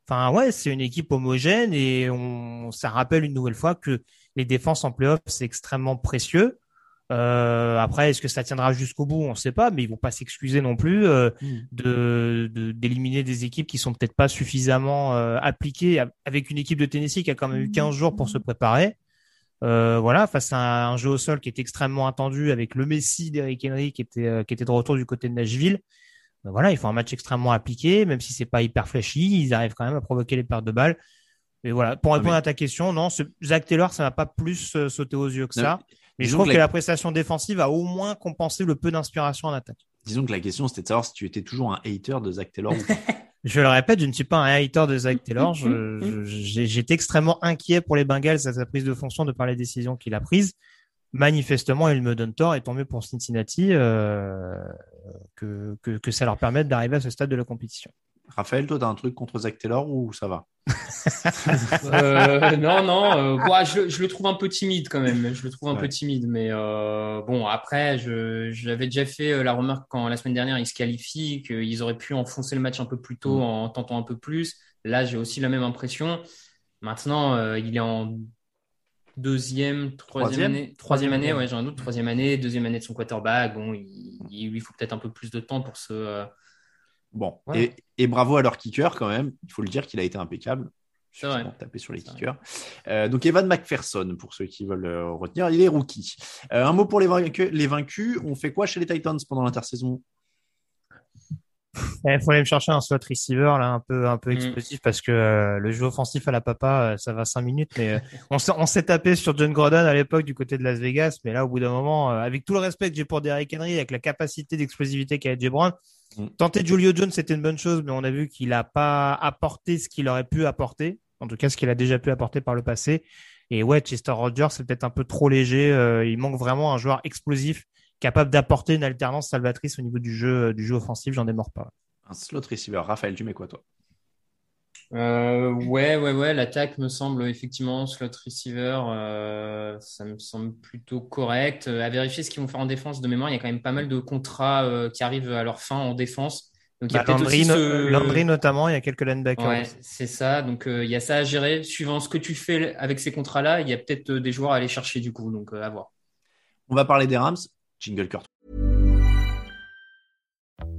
Enfin, ouais, c'est une équipe homogène et on, ça rappelle une nouvelle fois que les défenses en playoff, c'est extrêmement précieux. Euh, après, est-ce que ça tiendra jusqu'au bout? On ne sait pas, mais ils vont pas s'excuser non plus euh, mm. de d'éliminer des équipes qui sont peut-être pas suffisamment euh, appliquées avec une équipe de Tennessee qui a quand même eu 15 jours pour se préparer. Euh, voilà, face à un jeu au sol qui est extrêmement attendu avec le Messi d'Eric Henry qui était euh, qui était de retour du côté de Nashville. Ben voilà, ils font un match extrêmement appliqué, même si c'est pas hyper flashy, ils arrivent quand même à provoquer les pertes de balles. Mais voilà, pour ah, répondre à ta question, non, ce Zach Taylor, ça m'a pas plus euh, sauté aux yeux que ça. Mais je trouve que, la... prestation défensive a au moins compensé le peu d'inspiration en attaque. Disons que la question, c'était de savoir si tu étais toujours un hater de Zach Taylor. je le répète, je ne suis pas un hater de Zach Taylor. J'étais extrêmement inquiet pour les Bengals à sa prise de fonction de par les décisions qu'il a prises. Manifestement, il me donne tort et tant mieux pour Cincinnati euh, que, que, que ça leur permette d'arriver à ce stade de la compétition. Raphaël, toi, tu as un truc contre Zach Taylor ou ça va? Euh, Non, non. Euh, je, je, le trouve un peu timide quand même. Je le trouve un peu timide. Mais euh, bon, après, j'avais déjà fait la remarque quand la semaine dernière, ils se qualifient, qu'ils auraient pu enfoncer le match un peu plus tôt mm. en tentant un peu plus. Là, j'ai aussi la même impression. Maintenant, il est en deuxième, troisième, année, troisième année, ouais, j'ai un doute, troisième année, deuxième année de son quarterback. Bon, il, il lui faut peut-être un peu plus de temps pour se Bon, et, bravo à leur kicker quand même. Il faut le dire qu'il a été impeccable. C'est vrai. Taper sur les kickers. Euh, donc Evan McPherson, pour ceux qui veulent euh, retenir, il est rookie. Euh, un mot pour les, les vaincus. On fait quoi chez les Titans pendant l'intersaison? Il faut aller me chercher un slot receiver là un peu un peu mm. explosif parce que euh, le jeu offensif à la papa euh, ça va cinq minutes mais euh, on s'est tapé sur John Gordon à l'époque du côté de Las Vegas mais là au bout d'un moment avec tout le respect que j'ai pour Derrick Henry avec la capacité d'explosivité qu'a Jay Brown mm. tenter Julio Jones c'était une bonne chose mais on a vu qu'il a pas apporté ce qu'il aurait pu apporter en tout cas ce qu'il a déjà pu apporter par le passé et ouais Chester Rogers c'est peut-être un peu trop léger il manque vraiment un joueur explosif capable d'apporter une alternance salvatrice au niveau du jeu, du jeu offensif, j'en démords pas. Un slot receiver. Raphaël, tu mets quoi toi? Euh, ouais, ouais, ouais. L'attaque me semble effectivement slot receiver, euh, ça me semble plutôt correct. Euh, à vérifier ce qu'ils vont faire en défense de mémoire, il y a quand même pas mal de contrats qui arrivent à leur fin en défense. Donc il y a bah, Landry, ce... notamment, il y a quelques linebackers. Ouais, c'est ça. Donc il y a ça à gérer. Suivant ce que tu fais avec ces contrats-là, il y a peut-être des joueurs à aller chercher du coup. Donc à voir. On va parler des Rams. Jingle Kurt.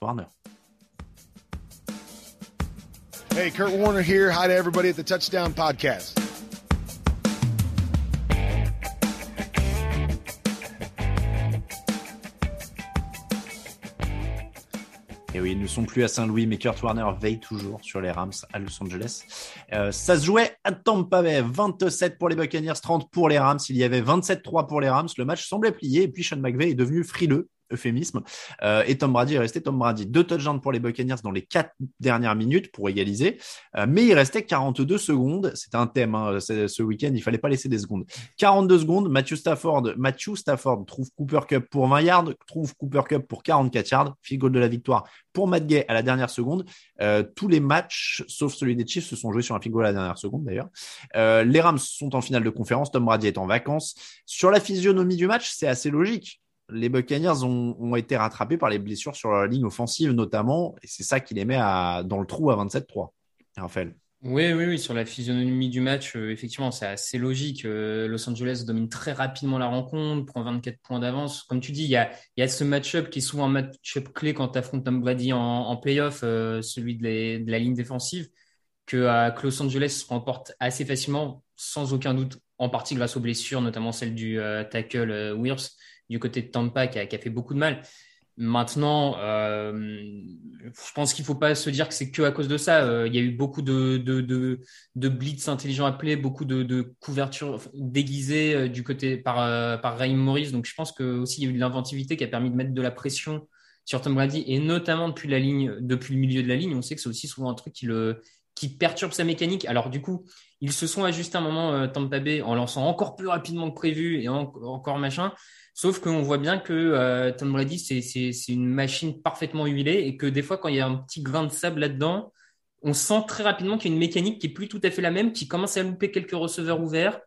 Warner. Hey, Kurt Warner here. Hi to everybody at the Touchdown Podcast. Et oui, ils ne sont plus à Saint-Louis, mais Kurt Warner veille toujours sur les Rams à Los Angeles. Euh, ça se jouait à Tampa Bay, 27 pour les Buccaneers, 30 pour les Rams. Il y avait 27-3 pour les Rams. Le match semblait plié et puis Sean McVay est devenu frileux euphémisme. Euh, et Tom Brady est resté Tom Brady. Deux touchdowns pour les Buccaneers dans les quatre dernières minutes pour égaliser. Euh, mais il restait 42 secondes. C'était un thème hein, ce week-end. Il fallait pas laisser des secondes. 42 secondes. Matthew Stafford, Matthew Stafford trouve Cooper Cup pour 20 yards, trouve Cooper Cup pour 44 yards. Field goal de la victoire pour Matt Gay à la dernière seconde. Euh, tous les matchs, sauf celui des Chiefs, se sont joués sur un field goal à la dernière seconde d'ailleurs. les Rams sont en finale de conférence. Tom Brady est en vacances. Sur la physionomie du match, c'est assez logique les Buccaneers ont, été rattrapés par les blessures sur la ligne offensive notamment, et c'est ça qui les met dans le trou à 27-3. Raphaël. Oui, oui, oui, sur la physionomie du match, euh, effectivement, c'est assez logique. Euh, Los Angeles domine très rapidement la rencontre, prend 24 points d'avance. Comme tu dis, il y a, ce match-up qui est souvent un match-up clé quand tu affrontes Tom Brady en, en playoff, euh, celui de, la ligne défensive, que, que, Los Angeles remporte assez facilement, sans aucun doute, en partie grâce aux blessures, notamment celle du tackle Wirfs du côté de Tampa qui a, fait beaucoup de mal. Maintenant, euh, je pense qu'il ne faut pas se dire que c'est que à cause de ça. Euh, il y a eu beaucoup de, de, de, blitz intelligents appelés, beaucoup de, de couvertures déguisées euh, du côté par, par Raheem Morris. Donc, je pense que aussi il y a eu de l'inventivité qui a permis de mettre de la pression sur Tom Brady et notamment depuis la ligne, depuis le milieu de la ligne. On sait que c'est aussi souvent un truc qui le qui perturbe sa mécanique. Alors du coup, ils se sont ajustés un moment Tampa Bay en lançant encore plus rapidement que prévu et encore machin. Sauf qu'on voit bien que euh, Tom Brady, c'est une machine parfaitement huilée et que des fois, quand il y a un petit grain de sable là-dedans, on sent très rapidement qu'il y a une mécanique qui est plus tout à fait la même, qui commence à louper quelques receveurs ouverts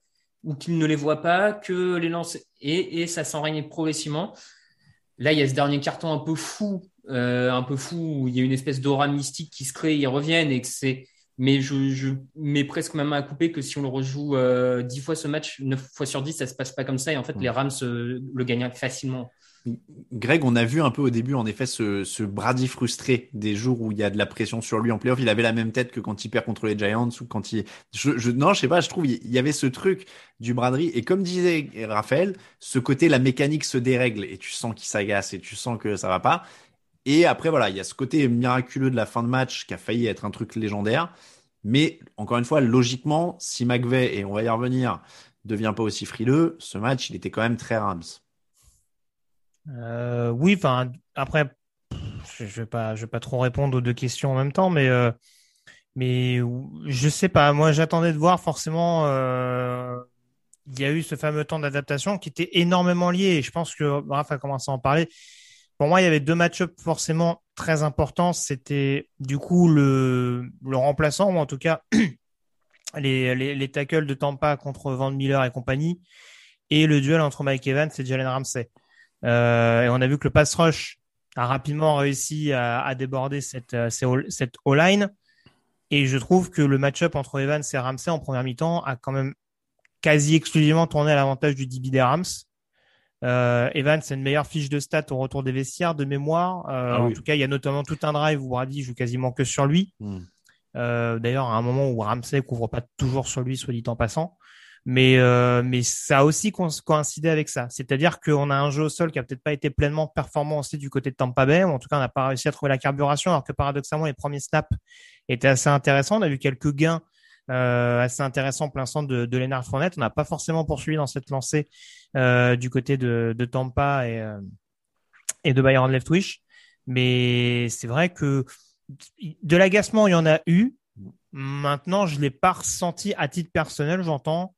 ou qu'il ne les voit pas, que les lances et, et ça s'enrègne progressivement. Là, il y a ce dernier carton un peu fou, euh, un peu fou, où il y a une espèce d'aura mystique qui se crée, ils reviennent et que c'est mais je, je, mets presque ma main à couper que si on le rejoue euh, 10 fois ce match, 9 fois sur 10, ça se passe pas comme ça. Et en fait, les Rams euh, le gagnent facilement. Greg, on a vu un peu au début, en effet, ce, ce Brady frustré des jours où il y a de la pression sur lui en playoff. Il avait la même tête que quand il perd contre les Giants ou quand il. Je, je, non, je sais pas, je trouve il y avait ce truc du Brady. Et comme disait Raphaël, ce côté, la mécanique se dérègle et tu sens qu'il s'agace et tu sens que ça va pas. Et après, voilà, il y a ce côté miraculeux de la fin de match qui a failli être un truc légendaire. Mais encore une fois, logiquement, si McVeigh, et on va y revenir, devient pas aussi frileux, ce match, il était quand même très Rams. Euh, oui, enfin, après, je vais pas, vais pas trop répondre aux deux questions en même temps, mais, euh, mais je sais pas. Moi, j'attendais de voir forcément. Euh, il y a eu ce fameux temps d'adaptation qui était énormément lié. Et je pense que Raph a commencé à en parler. Pour moi, il y avait deux match-ups forcément très importants. C'était du coup le, le remplaçant, ou en tout cas les, les, les, tackles de Tampa contre Van Miller et compagnie, et le duel entre Mike Evans et Jalen Ramsey. Euh, et on a vu que le pass rush a rapidement réussi à, à déborder cette, euh, cette O-line. Et je trouve que le match-up entre Evans et Ramsey en première mi-temps a quand même quasi exclusivement tourné à l'avantage du DB des Rams. Euh, Evans, c'est une meilleure fiche de stats au retour des vestiaires de mémoire. Euh, ah en tout cas, il y a notamment tout un drive où Brady joue quasiment que sur lui. Hmm. Euh, D'ailleurs, à un moment où Ramsey couvre pas toujours sur lui, soit dit en passant. Mais euh, mais ça a aussi coïncidé avec ça. C'est-à-dire qu'on a un jeu au sol qui a peut-être pas été pleinement performant aussi du côté de Tampa Bay, ou en tout cas on n'a pas réussi à trouver la carburation, alors que paradoxalement les premiers snaps étaient assez intéressants. On a vu quelques gains euh, assez intéressant plein centre de, de Lennart Fournette. On n'a pas forcément poursuivi dans cette lancée euh, du côté de, de Tampa et, euh, et de Bayern Leftwich. Mais c'est vrai que de l'agacement, il y en a eu. Maintenant, je l'ai pas ressenti à titre personnel, j'entends,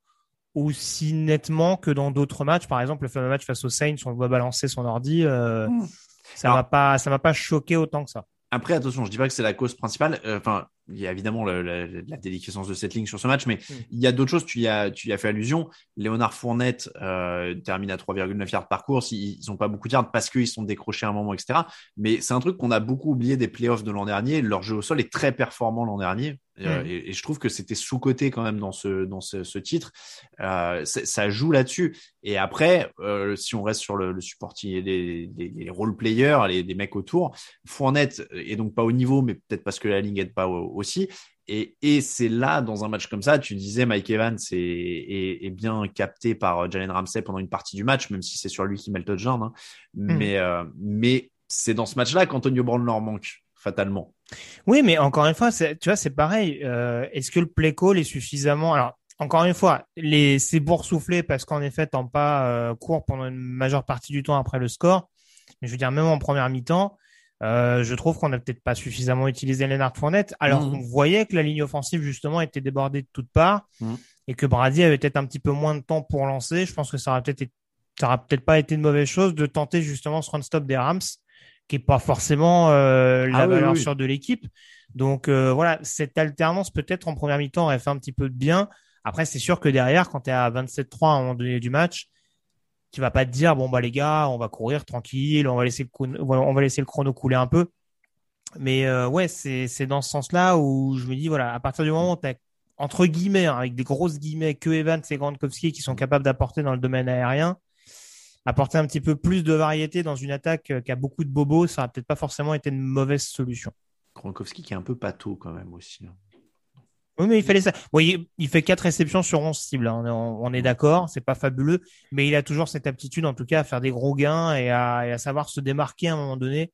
aussi nettement que dans d'autres matchs. Par exemple, le fameux match face aux Saints, on le voit balancer son ordi. Euh, mmh. Ça m'a pas, ça m'a pas choqué autant que ça. Après, attention, je dis pas que c'est la cause principale. Enfin, il y a évidemment la, déliquescence de cette ligne sur ce match, mais mm. il y a d'autres choses. Tu y as, tu y as fait allusion. Léonard Fournette euh, termine à 3,9 yards par course. Ils n'ont pas beaucoup de yards parce qu'ils sont décrochés à un moment, etc. Mais c'est un truc qu'on a beaucoup oublié des playoffs de l'an dernier. Leur jeu au sol est très performant l'an dernier. Euh, mm. Et, et, je trouve que c'était sous-coté quand même dans ce, dans ce, ce titre. Euh, ça joue là-dessus. Et après, euh, si on reste sur le, le supporting des, des, des role players, les, des mecs autour, Fournette est donc pas au niveau, mais peut-être parce que la ligne est pas aussi. Et, et c'est là, dans un match comme ça, tu disais Mike Evans est, est, est, bien capté par Jalen Ramsey pendant une partie du match, même si c'est sur lui qui met le touchdown. Hein. Mm. Mais, mais c'est dans ce match-là qu'Antonio Brown leur manque fatalement. Oui, mais encore une fois, tu vois, c'est pareil. Euh, Est-ce que le play call est suffisamment Alors, encore une fois, les c'est boursouflé parce qu'en effet, tant pas euh, court pendant une majeure partie du temps après le score. Mais je veux dire, même en première mi-temps, euh, je trouve qu'on n'a peut-être pas suffisamment utilisé Lennart Fournette. Alors, mmh. on voyait que la ligne offensive, justement, était débordée de toutes parts mmh. et que Brady avait peut-être un petit peu moins de temps pour lancer. Je pense que ça aurait peut-être ça aura peut-être pas été une mauvaise chose de tenter justement ce run-stop des Rams qui est pas forcément euh, la ah, valeur oui, oui. sûre de l'équipe. Donc euh, voilà, cette alternance peut-être en première mi-temps aurait fait un petit peu de bien. Après, c'est sûr que derrière, quand tu es à 27-3 à un moment donné du match, tu vas pas te dire bon bah les gars, on va courir tranquille, on va laisser le chrono, on va laisser le chrono couler un peu. Mais euh, ouais, c'est c'est dans ce sens-là où je me dis voilà, à partir du moment où t'as entre guillemets hein, avec des grosses guillemets que Evans et Gronkowski qui sont capables d'apporter dans le domaine aérien, apporter un petit peu plus de variété dans une attaque qui a beaucoup de bobos, ça a peut-être pas forcément été une mauvaise solution. Gronkowski qui est un peu pâteau quand même aussi. hein. Oui, mais il fallait ça. Bon, il, il fait quatre réceptions sur 11 cibles. hein. On, on est d'accord, c'est pas fabuleux, mais il a toujours cette aptitude, en tout cas, à faire des gros gains et à, et à savoir se démarquer à un moment donné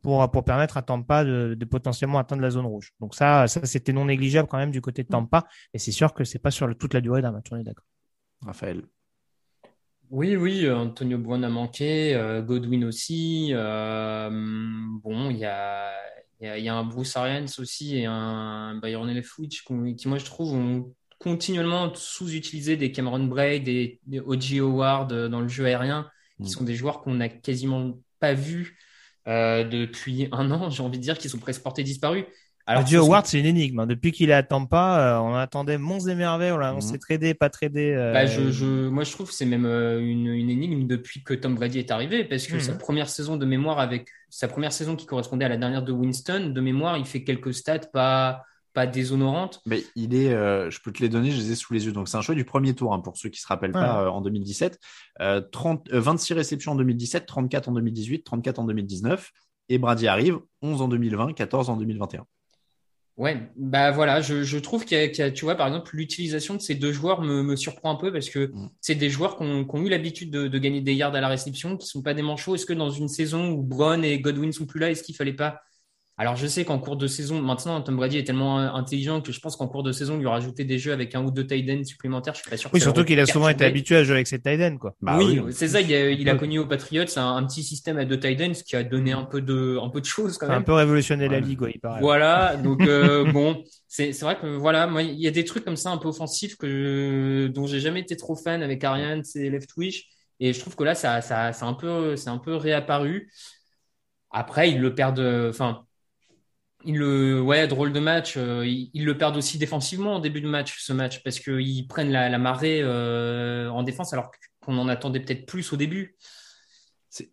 pour, pour permettre à Tampa de, de potentiellement atteindre la zone rouge. Donc ça, ça c'était non négligeable quand même du côté de Tampa. Et c'est sûr que c'est pas sur le- toute la durée d'un match. On est d'accord. Raphaël. Oui, oui, euh, Antonio Brown a manqué, euh, Godwin aussi. euh, bon, il y a, y a, il y a un Bruce Arians aussi et un Byron Leftwich qui, qui, moi, je trouve, ont continuellement sous-utilisé des Cameron Braid, des, des O.J. Howard dans le jeu aérien, qui Mm. sont des joueurs qu'on n'a quasiment pas vus euh, depuis un an, j'ai envie de dire, qui sont presque portés disparus. Alors, sont- Howard, c'est une énigme. hein. Depuis qu'il à Tampa, euh, on attendait monts et merveilles. On l'a annoncé Mhm. tradé, pas tradé. euh, Bah, je, je, moi, je trouve que c'est même euh, une, une énigme depuis que Tom Brady est arrivé, parce que Mhm. sa première saison de mémoire avec sa première saison qui correspondait à la dernière de Winston, de mémoire, il fait quelques stats pas, pas déshonorantes. Mais il est, euh, je peux te les donner, je les ai sous les yeux. Donc c'est un choix du premier tour hein, pour ceux qui se rappellent Ouais. pas euh, en 2017. Euh, 30, euh, 26 réceptions en 2017, 34 en 2018, 34 en 2019. Et Brady arrive, 11 en 2020, 14 en 2021. Ouais, bah voilà, je, je trouve qu'il y a- tu vois, par exemple, l'utilisation de ces deux joueurs me, me surprend un peu parce que Mm. c'est des joueurs qui ont, qui ont eu l'habitude de, de gagner des yards à la réception, qui sont pas des manchots. Est-ce que dans une saison où Brown et Godwin sont plus là, est-ce qu'il fallait pas Alors, je sais qu'en cours de saison, maintenant, Tom Brady est tellement euh, intelligent que je pense qu'en cours de saison, lui rajouter des jeux avec un ou deux tight ends supplémentaires, je suis pas sûr Oui, ça surtout qu'il a souvent été habitué à jouer avec ses tight ends, quoi. Bah oui, oui. c'est ça. Il a, il connu aux Patriots un, un petit système à deux tight ends qui a donné un peu de, un peu de choses quand Ça a un même. peu révolutionné la ligue, ouais, il paraît. Voilà, donc euh, bon, c'est c'est vrai que voilà, moi il y a des trucs comme ça un peu offensifs que dont j'ai jamais été trop fan avec Ariane et Leftwich et je trouve que là ça ça c'est un peu c'est un peu réapparu. Après ils le perdent, enfin ils le ouais drôle de match, euh, ils, ils le perdent aussi défensivement en début de match ce match parce que ils prennent la, la marée euh, en défense alors qu'on en attendait peut-être plus au début.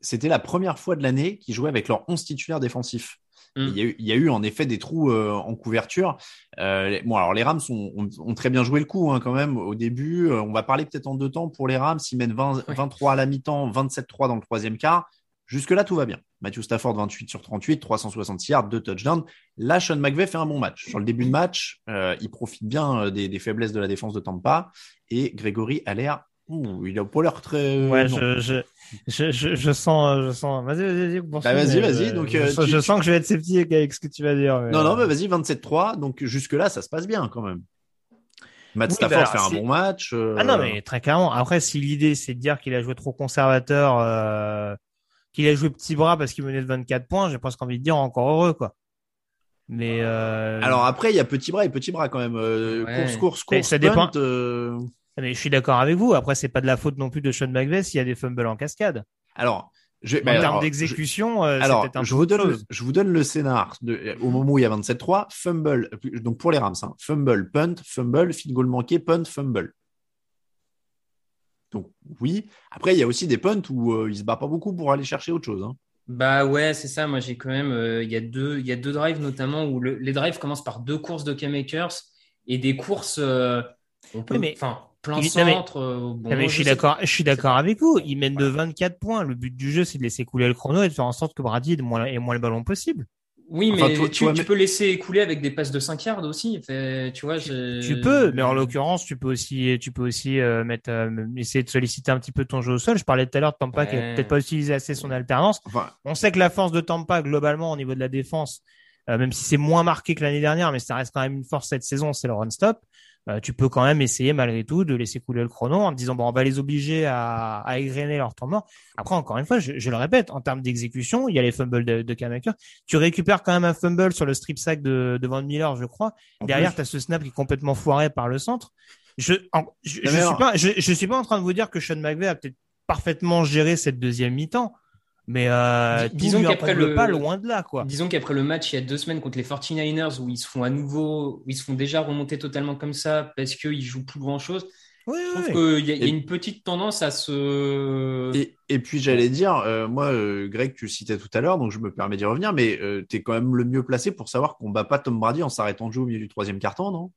C'était la première fois de l'année qu'ils jouaient avec leur 11 titulaire défensif. Mm. Il, y a eu, il y a eu en effet des trous euh, en couverture. Euh, les- bon, alors les Rams ont, ont- ont très bien joué le coup hein, quand même au début. Euh, on va parler peut-être en deux temps pour les Rams. Ils mènent 20 Ouais. 23 à la mi-temps, 27-3 dans le troisième quart. Jusque-là, tout va bien. Matthew Stafford, 28 sur 38, 366 yards, deux touchdowns. Là, Sean McVay fait un bon match. Sur le début de match, euh, il profite bien euh, des, des faiblesses de la défense de Tampa. Et Grégory a l'air... ouh, il a pas l'air très... Ouais, non. je, je, je, je, sens, je sens. Vas-y, vas-y, Bah, vas-y, vas-y, je- donc, je, euh, tu- je sens que je vais être sceptique avec ce que tu vas dire. mais, Non, non, euh, mais vas-y, 27-3. Donc jusque-là, ça se passe bien quand même. Matt Oui, Stafford bah, fait un bon match. euh, Ah non, mais très clairement. Après, si l'idée c'est de dire qu'il a joué trop conservateur, euh, qu'il a joué petit bras parce qu'il menait de 24 points, j'ai presque envie de dire encore heureux, quoi. Mais euh, Alors après, il y a petit bras et petit bras quand même. Euh, Ouais. Course, course, Mais course. ça dépend. euh, mais je suis d'accord avec vous. Après, c'est pas de la faute non plus de Sean McVay s'il y a des fumbles en cascade. Alors, je, En bah, termes d'exécution, je- alors, un je vous donne, le, chose. je vous donne le scénar de, au moment où il y a 27-3. Fumble, donc pour les Rams, hein, fumble, punt, fumble, field goal manqué, punt, fumble. Donc oui. Après, il y a aussi des punts où euh, il se bat pas beaucoup pour aller chercher autre chose. hein. Bah ouais, c'est ça. Moi, j'ai quand même, euh, il y a deux, il y a deux drives notamment où le- les drives commencent par deux courses de K-Makers et des courses, euh, on peut, Oui, mais- enfin, plein Il- non, mais- centre. euh, bon, mais je suis d'accord, je suis d'accord avec vous. Il mène de 24 points. Le but du jeu, c'est de laisser couler le chrono et de faire en sorte que Brady ait moins, ait moins le ballon possible. Oui, mais toi- tu, toi, tu mais- peux laisser écouler avec des passes de 5 yards aussi. Fait, tu vois, Tu peux, mais en l'occurrence, tu peux aussi, tu peux aussi euh, mettre, euh, essayer de solliciter un petit peu ton jeu au sol. Je parlais tout à l'heure de Tampa qui a Ouais. peut-être pas utilisé assez son alternance. Enfin, On sait que la force de Tampa globalement au niveau de la défense, euh, même si c'est moins marqué que l'année dernière, mais ça reste quand même une force cette saison, c'est le run stop. Euh, tu peux quand même essayer malgré tout de laisser couler le chrono en te disant bon on va les obliger à, à égrener leur temps mort. Après encore une fois, je, je le répète, en termes d'exécution, il y a les fumbles de, de Kamaker. Tu récupères quand même un fumble sur le strip sack de, de Van Miller, je crois. En Derrière, tu as ce snap qui est complètement foiré par le centre. Je, en- je, je suis pas, je, je suis pas en train de vous dire que Sean McVay a peut-être parfaitement géré cette deuxième mi-temps. Mais euh, disons qu'après le- pas loin de là, quoi. Disons qu'après le match il y a deux semaines contre les 49ers où ils se font à nouveau, où ils se font déjà remonter totalement comme ça parce qu'ils jouent plus grand chose. Oui, Je trouve oui. qu'il y, a- il y a Et- une petite tendance à se. Et, et puis j'allais dire, euh, moi, euh, Greg, tu le citais tout à l'heure, donc je me permets d'y revenir, mais euh, tu es quand même le mieux placé pour savoir qu'on bat pas Tom Brady en s'arrêtant de jouer au milieu du troisième carton, non?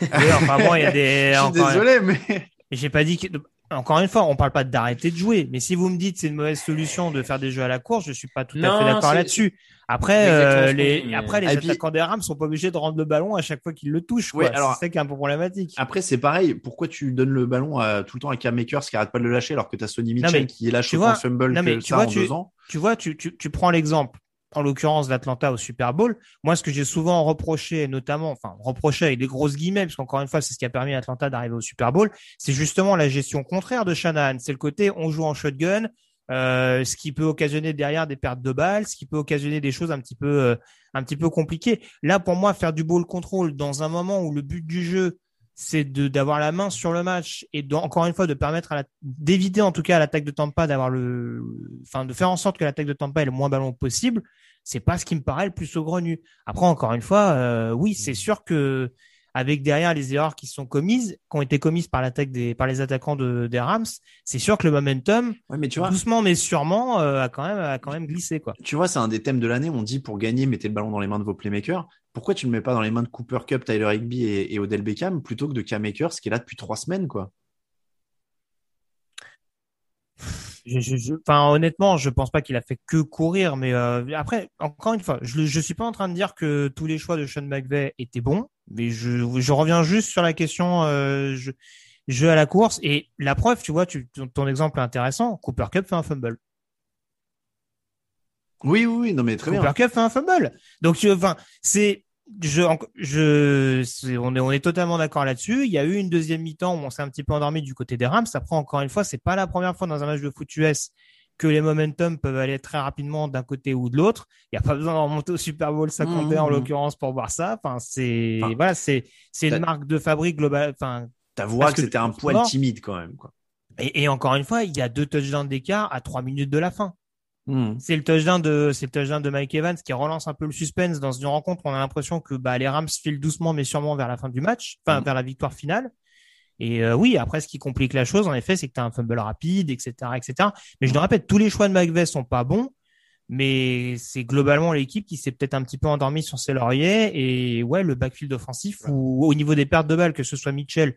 Oui, enfin, bon, il y a des. Je suis désolé, mais J'ai pas dit que. Encore une fois, on parle pas d'arrêter de jouer, mais si vous me dites que c'est une mauvaise solution de faire des jeux à la course, je suis pas tout à fait d'accord là-dessus. Après, euh, les, mais- après les Et puis- attaquants des Rams sont pas obligés de rendre le ballon à chaque fois qu'ils le touchent. Oui, alors- c'est ça qui est un peu problématique. après c'est pareil. Pourquoi tu donnes le ballon à, tout le temps à Cam Makers qui arrête pas de le lâcher alors que tu as Sonny Mitchell mais qui autant vois- de fumble non, mais que tu ça vois, en tu- deux ans? Tu vois, tu, tu, tu prends l'exemple, en l'occurrence d'Atlanta au Super Bowl. Moi, ce que j'ai souvent reproché, notamment, enfin, reproché avec des grosses guillemets, parce qu'encore une fois, c'est ce qui a permis à Atlanta d'arriver au Super Bowl, c'est justement la gestion contraire de Shanahan. C'est le côté, on joue en shotgun, euh, ce qui peut occasionner derrière des pertes de balles, ce qui peut occasionner des choses un petit peu, euh, un petit peu compliquées. Là, pour moi, faire du ball control dans un moment où le but du jeu, c'est de d'avoir la main sur le match et de, encore une fois de permettre à la- d'éviter en tout cas à l'attaque de Tampa d'avoir le enfin de faire en sorte que l'attaque de Tampa ait le moins ballon possible c'est pas ce qui me paraît le plus saugrenu après encore une fois euh, oui c'est sûr que avec derrière les erreurs qui sont commises qui ont été commises par l'attaque des par les attaquants de, des Rams c'est sûr que le momentum Ouais, mais tu vois, doucement mais sûrement euh, a quand même a quand même glissé quoi tu vois, c'est un des thèmes de l'année. On dit pour gagner, mettez le ballon dans les mains de vos playmakers. Pourquoi tu ne le mets pas dans les mains de Cooper Cup, Tyler Higby et, et Odell Beckham plutôt que de Cam Makers qui est là depuis trois semaines, quoi? Je, je, je- enfin, honnêtement, je pense pas qu'il a fait que courir, mais euh, après, encore une fois, je, je suis pas en train de dire que tous les choix de Sean McVay étaient bons, mais je, je reviens juste sur la question euh, je- jeu à la course et la preuve, tu vois, tu, ton, exemple est intéressant. Cooper Cup fait un fumble. Oui, oui, oui, non, mais très Cooper bien. Cup fait un fumble. Donc, tu, enfin, c'est, je, je, on est, on est totalement d'accord là-dessus. Il y a eu une deuxième mi-temps où on s'est un petit peu endormi du côté des Rams. Après, encore une fois, c'est pas la première fois dans un match de foot US que les momentum peuvent aller très rapidement d'un côté ou de l'autre. Il n'y a pas besoin de remonter au Super Bowl 51 en Mmh. l'occurrence pour voir ça. Enfin, c'est, Enfin, voilà, c'est, c'est une marque de fabrique globale. Enfin, T'avoueras que c'était un poil timide quand même, quoi. et, et encore une fois, il y a deux touchdowns d'écart à trois minutes de la fin. Hmm. C'est le touchdown de, c'est le touchdown de Mike Evans qui relance un peu le suspense dans une rencontre. On a l'impression que bah, les Rams filent doucement mais sûrement vers la fin du match, enfin Mhm. vers la victoire finale. Et euh, oui, après, ce qui complique la chose, en effet, c'est que tu as un fumble rapide, etc., etc. Mais je le répète, tous les choix de McVay sont pas bons, mais c'est globalement l'équipe qui s'est peut-être un petit peu endormie sur ses lauriers. Et ouais, le backfield offensif ou au niveau des pertes de balles, que ce soit Mitchell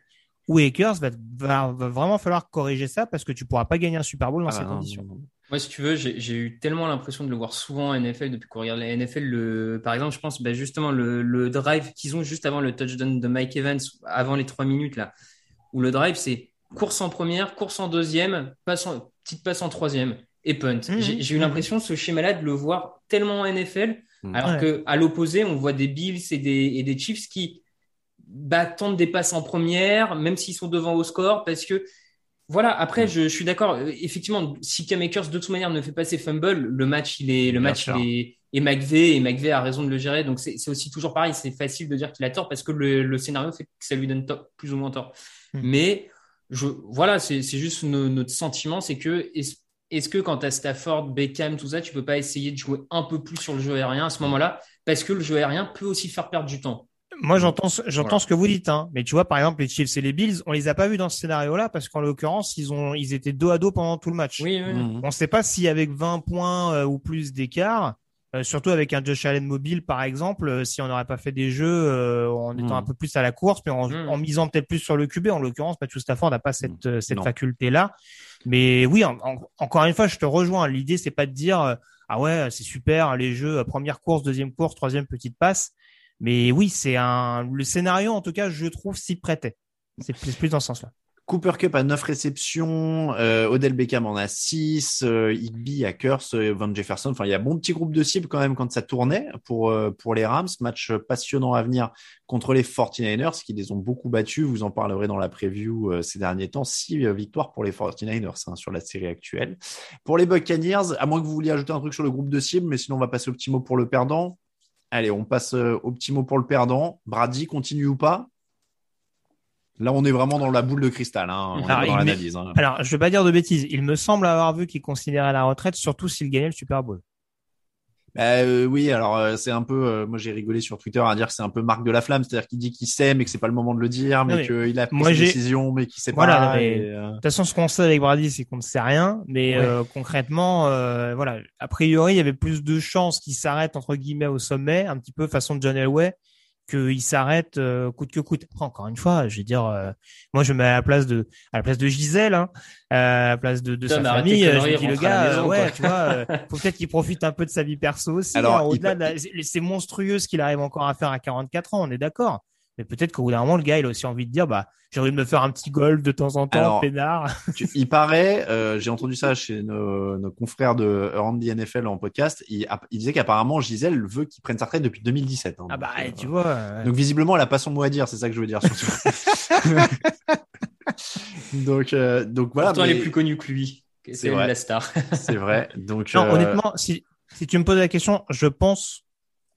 ou Akers, va, va, va vraiment falloir corriger ça parce que tu pourras pas gagner un Super Bowl dans Ah, ces conditions. Moi, si tu veux, j'ai eu tellement l'impression de le voir souvent en NFL depuis qu'on regarde la NFL. Le, par exemple, je pense bah, justement le, le drive qu'ils ont juste avant le touchdown de Mike Evans, avant les trois minutes là, où le drive c'est course en première, course en deuxième, passe en- petite passe en troisième et punt. Mhm. J'ai eu l'impression ce schéma-là de le voir tellement en NFL, Mhm. alors Ouais. que à l'opposé, on voit des Bills et des, et des Chiefs qui bah, tentent des passes en première, même s'ils sont devant au score, parce que voilà, après, je, je suis d'accord. Euh, Effectivement, si Cam Akers, de toute manière, ne fait pas ses fumbles, le match, il est, le Bien match, sûr. il est, et McVay, et McVay a raison de le gérer. Donc, c'est aussi toujours pareil. C'est facile de dire qu'il a tort parce que le, le scénario fait que ça lui donne tort- plus ou moins tort. Hmm. Mais, je, voilà, c'est juste no- notre sentiment. C'est que, est-ce que quand tu as Stafford, Beckham, tout ça, tu peux pas essayer de jouer un peu plus sur le jeu aérien à ce moment-là? Parce que le jeu aérien peut aussi faire perdre du temps. Moi, j'entends, ce- j'entends Voilà. ce que vous dites, hein. Mais tu vois, par exemple, les Chiefs et les Bills, on les a pas vus dans ce scénario-là parce qu'en l'occurrence, ils ont, ils étaient dos à dos pendant tout le match. Oui, oui. Mhm. On ne sait pas si avec 20 points euh, ou plus d'écart, euh, surtout avec un Josh Allen mobile, par exemple, euh, si on n'aurait pas fait des jeux euh, en étant Mhm. un peu plus à la course, mais en, Mhm. en misant peut-être plus sur le QB. En l'occurrence, Matthew Stafford n'a pas cette, euh, cette faculté-là. Mais oui, en- en- encore une fois, je te rejoins. L'idée, c'est pas de dire euh, ah ouais, c'est super les jeux première course, deuxième course, troisième petite passe. Mais oui, c'est un le scénario en tout cas, je trouve s'y prêtait. C'est plus, dans ce sens-là. Cooper Cup a 9 réceptions, euh, Odell Beckham en a 6, euh, Higby, Akers, euh, Van Jefferson. Enfin, il y a bon petit groupe de cibles quand même quand ça tournait pour, euh, pour les Rams. Match passionnant à venir contre les 49ers qui les ont beaucoup battus. Vous en parlerez dans la preview ces derniers temps. 6 victoires pour les 49ers hein, sur la série actuelle. Pour les Buccaneers, à moins que vous vouliez ajouter un truc sur le groupe de cibles, mais sinon on va passer au petit mot pour le perdant. Allez, on passe euh, au petit mot pour le perdant. Brady continue ou pas? Là, on est vraiment dans la boule de cristal. Hein. On Alors, dans l'analyse. hein. Alors, je vais pas dire de bêtises. Il me semble avoir vu qu'il considérait la retraite, surtout s'il gagnait le Super Bowl. Bah, euh, oui, alors euh, c'est un peu, euh, moi j'ai rigolé sur Twitter à dire que c'est un peu Marc de la Flamme, c'est-à-dire qu'il dit qu'il sait mais que c'est pas le moment de le dire, mais, mais qu'il a pris moi, ses décisions mais qu'il sait Voilà, pas. et, euh, De toute façon, ce qu'on sait avec Brady, c'est qu'on ne sait rien. Mais Ouais. euh, concrètement, euh, voilà, a priori, il y avait plus de chances qu'il s'arrête entre guillemets au sommet, un petit peu façon John Elway, qu'il s'arrête euh, coûte que coûte. Après, encore une fois, je vais dire, euh, moi, je me mets à la place de, à la place de Gisèle, hein, à la place de, de sa famille. euh, Je me dis le gars, maison, euh, ouais, quoi. tu vois, euh, faut peut-être qu'il profite un peu de sa vie perso aussi. Alors, hein, il au-delà peut- de la- c'est- c'est monstrueux ce qu'il arrive encore à faire à 44 ans, on est d'accord. Mais peut-être qu'au bout d'un moment, le gars, il a aussi envie de dire, bah, j'ai envie de me faire un petit golf de temps en temps, Alors, peinard. tu- il paraît, euh, j'ai entendu ça chez nos, nos confrères de Randy NFL en podcast, il, il disait qu'apparemment Gisèle veut qu'il prenne sa retraite depuis 2017. hein. Ah bah, donc, euh, tu vois. euh, donc visiblement, elle a pas son mot à dire, c'est ça que je veux dire surtout. donc, euh, donc voilà. Pourtant, elle mais est plus connue que lui. C'est la star. C'est vrai. Donc, Non, euh, honnêtement, si, si tu me poses la question, je pense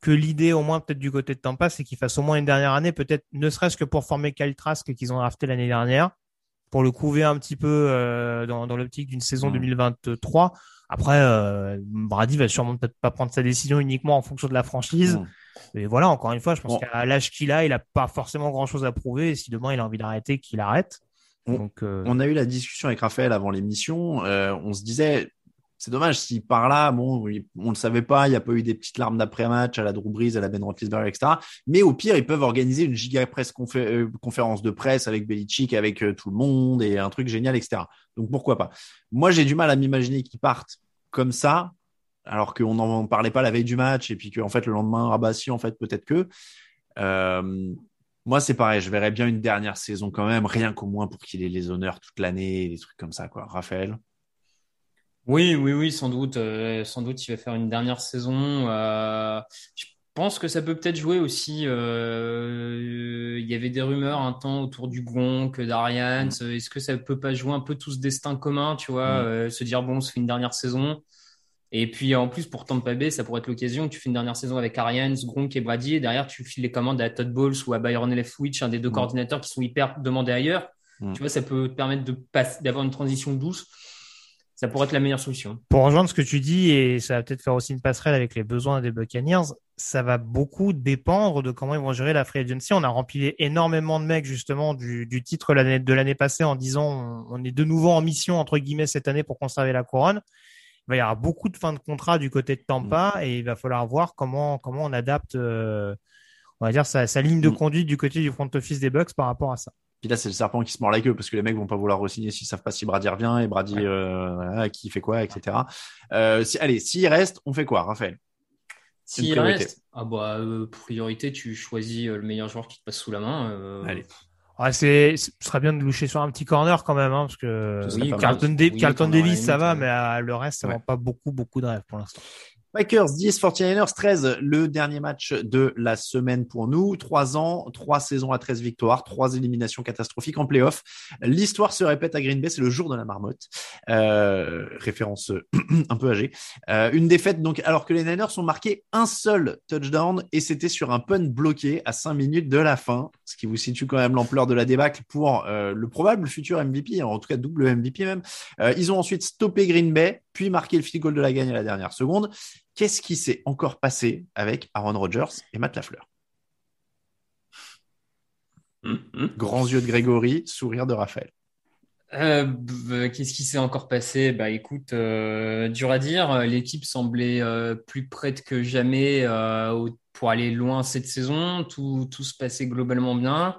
que l'idée, au moins peut-être du côté de Tampa, c'est qu'il fasse au moins une dernière année, peut-être ne serait-ce que pour former Kyle Trask qu'ils ont drafté l'année dernière, pour le couver un petit peu euh, dans, dans l'optique d'une saison Mm. 2023. Après, euh, Brady va sûrement peut-être pas prendre sa décision uniquement en fonction de la franchise. Mais voilà, encore une fois, je pense Bon. qu'à l'âge qu'il a, il a pas forcément grand-chose à prouver. Et si demain il a envie d'arrêter, qu'il arrête. On- Donc, euh, on a eu la discussion avec Raphaël avant l'émission. euh, on se disait, c'est dommage si par là, bon, on le savait pas, il n'y a pas eu des petites larmes d'après-match à la Drew à la Ben Roethlisberger, etc. Mais au pire, ils peuvent organiser une giga presse euh, conférence de presse avec Belichick, avec euh, tout le monde et un truc génial, etc. Donc pourquoi pas? Moi, j'ai du mal à m'imaginer qu'ils partent comme ça, alors qu'on n'en parlait pas la veille du match et puis qu'en fait le lendemain, ah bah si, en fait peut-être que. Euh, moi, c'est pareil, je verrais bien une dernière saison quand même, rien qu'au moins pour qu'il ait les honneurs toute l'année, des trucs comme ça, quoi. Raphaël? Oui, oui, oui, sans doute. euh, sans doute, il va faire une dernière saison. Euh, je pense que ça peut peut-être jouer aussi. euh, il y avait des rumeurs un temps autour du Gronk, d'Arians. Est-ce que ça peut pas jouer un peu tout ce destin commun, tu vois, Mm. se dire bon, on se fait une dernière saison. Et puis en plus pour Tampa Bay, ça pourrait être l'occasion. Tu fais une dernière saison avec Arians, Gronk et Brady, et derrière tu files les commandes à Todd Bowles ou à Byron Leftwich, un des deux Mm. coordinateurs qui sont hyper demandés ailleurs. Mm. Tu vois, ça peut te permettre d'avoir une transition douce. Ça pourrait être la meilleure solution. Pour rejoindre ce que tu dis, et ça va peut-être faire aussi une passerelle avec les besoins des Buccaneers, ça va beaucoup dépendre de comment ils vont gérer la free agency. On a rempli énormément de mecs justement du, du titre de l'année passée en disant on, on est de nouveau en mission entre guillemets cette année pour conserver la couronne. Il va y avoir beaucoup de fins de contrat du côté de Tampa et il va falloir voir comment comment on adapte, euh, on va dire sa, sa ligne de Mm. conduite du côté du front office des Bucks par rapport à ça. Puis là, c'est le serpent qui se mord la queue parce que les mecs vont pas vouloir re-signer s'ils savent pas si Brady revient et Brady, euh, voilà, qui fait quoi, etc. Euh, si, allez, s'il reste, on fait quoi, Raphaël? S'il reste, ah bah, euh, priorité, tu choisis le meilleur joueur qui te passe sous la main. euh, Allez. Ouais, c'est, ce serait bien de loucher sur un petit corner quand même, hein, parce que Carlton, Oui, Carlton Davis, ça va, mais euh, le reste, ça Ouais. vend pas beaucoup, beaucoup de rêves pour l'instant. Packers 10, 49ers 13, le dernier match de la semaine pour nous. Trois ans, trois saisons à 13 victoires, trois éliminations catastrophiques en playoff. L'histoire se répète à Green Bay, c'est le jour de la marmotte. Euh, référence un peu âgée. Euh, une défaite, donc, alors que les Niners ont marqué un seul touchdown et c'était sur un punt bloqué à 5 minutes de la fin, ce qui vous situe quand même l'ampleur de la débâcle pour euh, le probable futur MVP, en tout cas double MVP même. Euh, ils ont ensuite stoppé Green Bay, puis marqué le field goal de la gagne à la dernière seconde. Qu'est-ce qui s'est encore passé avec Aaron Rodgers et Matt Lafleur? Grands yeux de Grégory, sourire de Raphaël. Euh, Qu'est-ce qui s'est encore passé? Bah écoute, euh, dur à dire. L'équipe semblait euh, plus prête que jamais euh, au- pour aller loin cette saison. Tout, tout se passait globalement bien.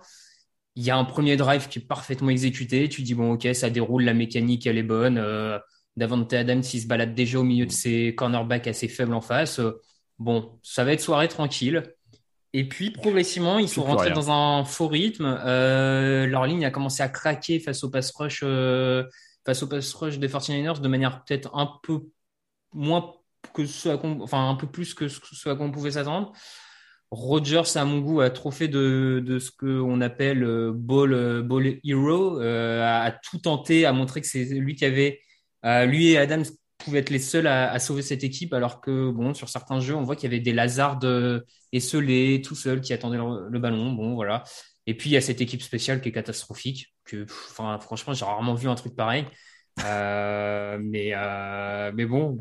Il y a un premier drive qui est parfaitement exécuté. Tu dis bon ok, ça déroule, la mécanique elle est bonne. Euh, Davante Adams il se balade déjà au milieu de ses cornerbacks assez faibles en face. Euh, bon, ça va être soirée tranquille. Et puis progressivement, ils sont rentrés rien. dans un faux rythme. Euh, leur ligne a commencé à craquer face au pass rush, euh, face au pass rush des 49ers de manière peut-être un peu moins que ce enfin un peu plus que ce à quoi pouvait s'attendre. Rodgers, à mon goût, a trop fait de, de ce qu'on appelle euh, ball, euh, ball hero, euh, a, tout tenté, a montré que c'est lui qui avait, lui et Adams pouvaient être les seuls à, sauver cette équipe, alors que bon, sur certains jeux, on voit qu'il y avait des Lazard esselés, tout seuls, qui attendaient le, ballon. Bon, voilà. Et puis il y a cette équipe spéciale qui est catastrophique. Que, franchement, j'ai rarement vu un truc pareil. Mais, mais bon.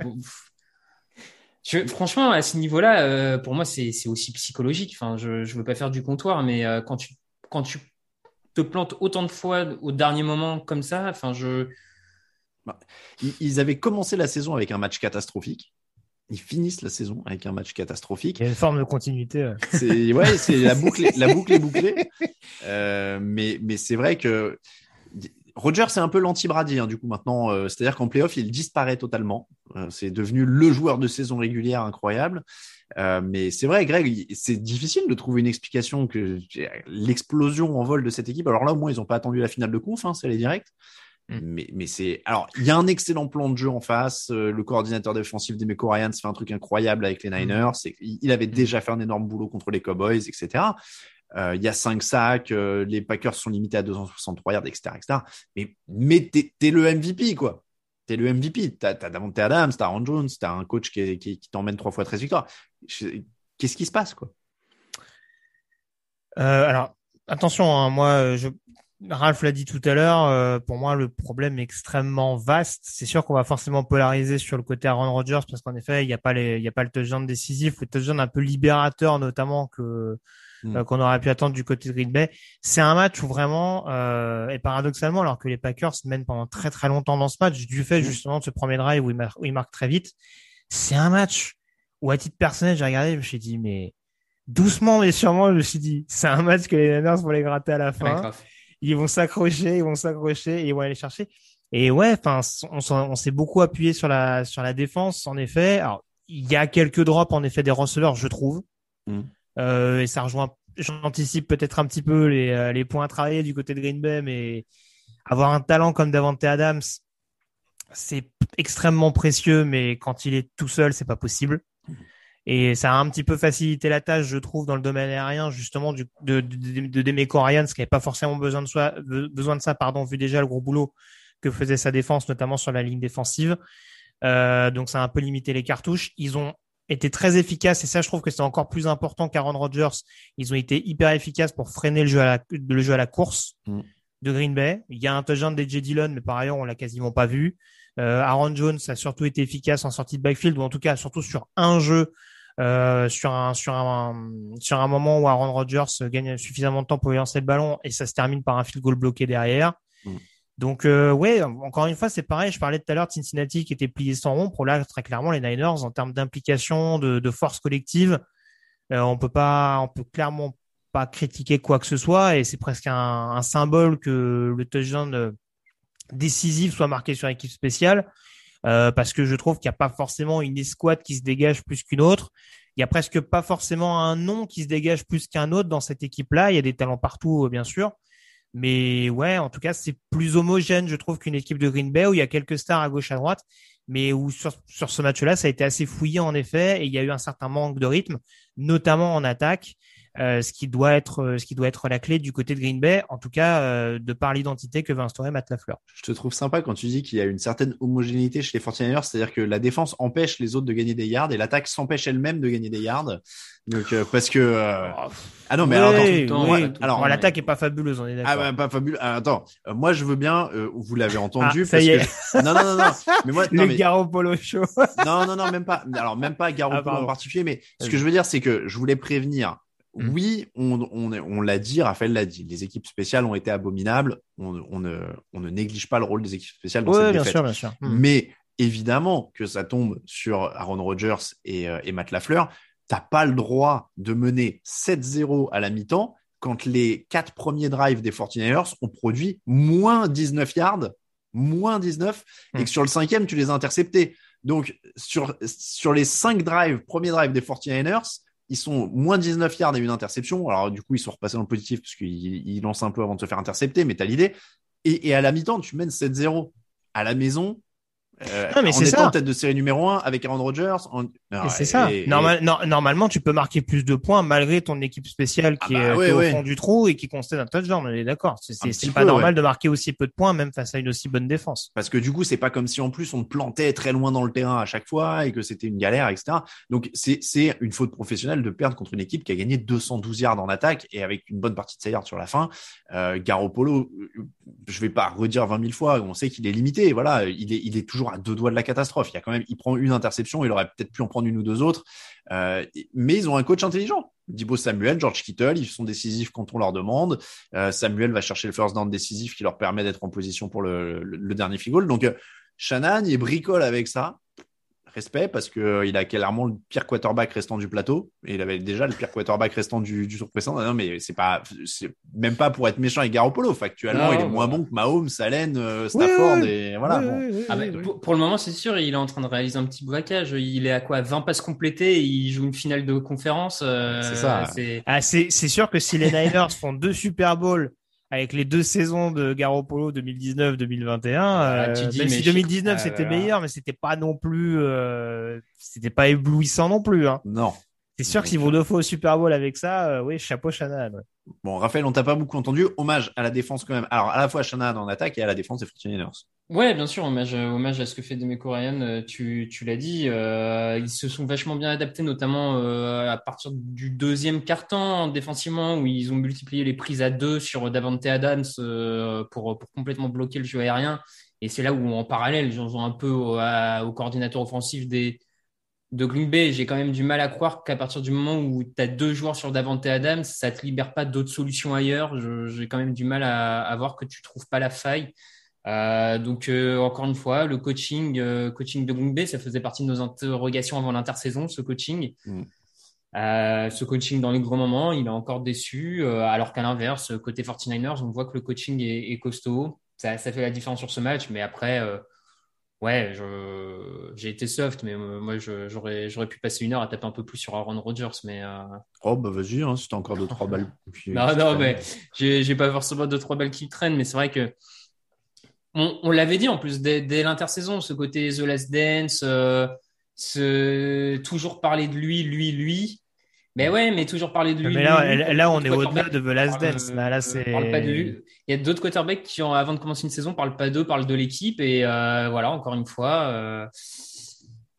Je, franchement, à ce niveau-là, euh, pour moi, c'est aussi psychologique. Enfin, je ne veux pas faire du comptoir, mais euh, quand, tu, quand tu te plantes autant de fois au dernier moment comme ça, enfin, je. Bah, ils avaient commencé la saison avec un match catastrophique. Ils finissent la saison avec un match catastrophique. Il y a une forme de continuité. C'est ouais, c'est la boucle, la boucle est bouclée. Euh, mais mais c'est vrai que Roger, c'est un peu l'anti-Brady, hein, du coup, maintenant. Euh, c'est-à-dire qu'en playoff, il disparaît totalement. Euh, c'est devenu le joueur de saison régulière incroyable. Euh, mais c'est vrai, Greg, c'est difficile de trouver une explication que l'explosion en vol de cette équipe. Alors là, au moins, ils n'ont pas attendu la finale de conf, hein, c'est les directs. Mm. Mais, mais c'est alors il y a un excellent plan de jeu en face. le coordinateur défensif des Ryans fait un truc incroyable avec les mm. Niners. il avait mm. déjà fait un énorme boulot contre les Cowboys, etc. Euh, il y a 5 sacs, euh, les Packers sont limités à 263 yards, etc. etc. Mais, mais t'es, es le MVP, quoi. T'es le MVP. T'as, as Davante Adams, t'as Aaron Jones, t'as un coach qui, qui, t'emmène trois fois 13 victoires. Qu'est-ce qui se passe, quoi? Euh, Alors, attention, hein, moi, Ralph l'a dit tout à l'heure, pour moi, le problème est extrêmement vaste. C'est sûr qu'on va forcément polariser sur le côté Aaron Rodgers parce qu'en effet, il n'y a pas les, il y a pas le touchdown décisif, le touchdown un peu libérateur, notamment que Mm. Euh, qu'on aurait pu attendre du côté de Green Bay. C'est un match où vraiment, euh, et paradoxalement, alors que les Packers mènent pendant très très longtemps dans ce match, du fait mm. justement de ce premier drive où ils, marquent, marque très vite, c'est un match où à titre personnel, j'ai regardé, je me suis dit, mais doucement mais sûrement, je me suis dit, c'est un match que les Niners vont les gratter à la fin. ils vont s'accrocher, ils vont s'accrocher et ils vont aller chercher. Et ouais, enfin, on, on s'est beaucoup appuyé sur la sur la défense, en effet. Alors, il y a quelques drops en effet des receveurs, je trouve. Mm. Euh, et ça rejoint, j'anticipe peut-être un petit peu les, euh, les points à travailler du côté de Green Bay, mais avoir un talent comme Davante Adams, c'est extrêmement précieux, mais quand il est tout seul, c'est pas possible. Et ça a un petit peu facilité la tâche, je trouve, dans le domaine aérien, justement, du, de, de, de ce qui n'avait pas forcément besoin de, soi, besoin de ça, pardon, vu déjà le gros boulot que faisait sa défense, notamment sur la ligne défensive. Euh, donc ça a un peu limité les cartouches. Ils ont été très efficaces et ça je trouve que c'est encore plus important qu'Aaron Rodgers. Ils ont été hyper efficaces pour freiner le jeu à la, le jeu à la course mm. de Green Bay. Il y a un touchdown DJ Dillon, mais par ailleurs on l'a quasiment pas vu. Euh, Aaron Jones a surtout été efficace en sortie de backfield ou en tout cas surtout sur un jeu. Euh, sur un sur un sur un moment où Aaron Rodgers gagne suffisamment de temps pour lancer le ballon et ça se termine par un field goal bloqué derrière. Mm. Donc euh, ouais, encore une fois, c'est pareil. Je parlais tout à l'heure de Cincinnati qui était plié sans rompre. Là, très clairement, les Niners, en termes d'implication, de, force collective, euh, on peut pas, on peut clairement pas critiquer quoi que ce soit. Et c'est presque un, symbole que le touchdown euh, décisif soit marqué sur équipe spéciale, euh, parce que je trouve qu'il n'y a pas forcément une escouade qui se dégage plus qu'une autre. Il y a presque pas forcément un nom qui se dégage plus qu'un autre dans cette équipe-là. Il y a des talents partout, bien sûr. Mais ouais, en tout cas, c'est plus homogène, je trouve, qu'une équipe de Green Bay où il y a quelques stars à gauche, à droite, mais où sur, sur ce match-là, ça a été assez fouillé en effet, et il y a eu un certain manque de rythme, notamment en attaque. Euh, ce qui doit être euh, ce qui doit être la clé du côté de Green Bay, en tout cas euh, de par l'identité que va instaurer Matt Lafleur. Je te trouve sympa quand tu dis qu'il y a une certaine homogénéité chez les 49ers, c'est-à-dire que la défense empêche les autres de gagner des yards et l'attaque s'empêche elle-même de gagner des yards. Donc parce que ah non mais alors, l'attaque est pas fabuleuse, on est d'accord. Ah bah, pas fabuleux. Ah, attends, moi je veux bien, vous l'avez entendu. Ah, ça y est. Non non non non. Mais moi le Garo Polo show. non non non même pas. Alors même pas Garo Polo en particulier, mais ce que je veux dire c'est que je voulais prévenir. Oui, on, on, l'a dit, Raphaël l'a dit, les équipes spéciales ont été abominables. On, on, ne, néglige pas le rôle des équipes spéciales dans cette bien défaite. Sûr, bien sûr. Mmh. Mais évidemment que ça tombe sur Aaron Rodgers et, euh, et Matt Lafleur. T'as pas le droit de mener 7-0 à la mi-temps quand les quatre premiers drives des 49ers ont produit moins 19 yards, moins 19, et mmh. que sur le cinquième, tu les as interceptés. Donc, sur, sur les cinq drives, premiers drives des 49ers, ils sont moins 19 yards et une interception. Alors, du coup, ils sont repassés dans le positif parce qu'ils lancent un peu avant de se faire intercepter, mais tu as l'idée. Et, à la mi-temps, tu mènes 7-0 à la maison. Euh, mais en étant tête de série numéro 1 avec Aaron Rodgers. c'est ça. normalement, tu peux marquer plus de points malgré ton équipe spéciale qui ah bah est, au fond du trou et qui constate un touchdown. On est d'accord. C'est pas normal de marquer aussi peu de points, même face à une aussi bonne défense. Parce que du coup, c'est pas comme si en plus on te plantait très loin dans le terrain à chaque fois et que c'était une galère, etc. Donc c'est une faute professionnelle de perdre contre une équipe qui a gagné 212 yards en attaque et avec une bonne partie de ses yards sur la fin. Euh, Garoppolo, je vais pas redire 20 000 fois, on sait qu'il est limité. Voilà, il est, il est toujours à deux doigts de la catastrophe. Il y a quand même, il prend une interception, il aurait peut-être pu en prendre une ou deux autres. Euh, mais ils ont un coach intelligent. Dibo Samuel, George Kittle, ils sont décisifs quand on leur demande. Euh, Samuel va chercher le first down décisif qui leur permet d'être en position pour le, dernier field goal. Donc, euh, Shannon, il bricole avec ça respect parce que euh, il a clairement le pire quarterback restant du plateau et il avait déjà le pire quarterback restant du, du tour précédent. Non, mais c'est pas, c'est même pas pour être méchant avec Garoppolo. Factuellement, Non, il est moins bon que Mahomes, Allen, euh, Stafford oui, et voilà. oui, bon. oui, oui, Ah bah, oui. pour, pour le moment, c'est sûr, il est en train de réaliser un petit braquage. Il est à quoi 20 passes complétées, il joue une finale de conférence. euh, C'est ça. c'est- Ah, c'est c'est sûr que si les Niners font deux Super Bowls avec les deux saisons de Garoppolo 2019-2021, Ah, tu euh, dis, même mais si je- 2019 ah, c'était meilleur, mais c'était pas non plus, euh, c'était pas éblouissant non plus. Hein. Non. C'est sûr que s'ils vont deux fois au Super Bowl avec ça, euh, oui, chapeau Shanahan. ouais. Bon, Raphaël, on t'a pas beaucoup entendu. Hommage à la défense quand même. Alors, à la fois Shanahan en attaque et à la défense des 49ers. Ouais, bien sûr, hommage, hommage à ce que fait Demeco Ryan, euh, tu, tu l'as dit. euh, ils se sont vachement bien adaptés, notamment euh, à partir du deuxième quart-temps défensivement, où ils ont multiplié les prises à deux sur Davante Adams euh, pour, pour complètement bloquer le jeu aérien. Et c'est là où, en parallèle, j'en joue un peu au, coordinateur offensif des, de Green Bay. J'ai quand même du mal à croire qu'à partir du moment où tu as deux joueurs sur Davante Adams, ça te libère pas d'autres solutions ailleurs. J'ai quand même du mal à, à voir que tu trouves pas la faille. Euh, donc euh, encore une fois, le coaching, euh, coaching de ça faisait partie de nos interrogations avant l'intersaison, ce coaching. Mm. Euh, ce coaching dans les grands moments, il est encore déçu, alors qu'à l'inverse, côté 49ers, on voit que le coaching est, est costaud. Ça, ça fait la différence sur ce match, mais après, ouais, j'ai été soft, mais moi, j'aurais, pu passer une heure à taper un peu plus sur Aaron Rodgers, mais euh, Oh, bah vas-y, hein, si t'as encore deux, trois balles. Puis, non, non, mais j'ai pas forcément deux, trois balles qui traînent, mais c'est vrai que on, on l'avait dit en plus dès, dès l'intersaison, ce côté The Last Dance, euh, ce, toujours parler de lui, lui, lui. Mais ouais, mais toujours parler de lui. Mais là, lui, là, lui. là, on est au-delà de The Last Dance. Là, là, euh, c'est. Il y a d'autres quarterbacks qui, avant de commencer une saison, parlent pas d'eux, parlent de l'équipe. Et euh, voilà, encore une fois, euh,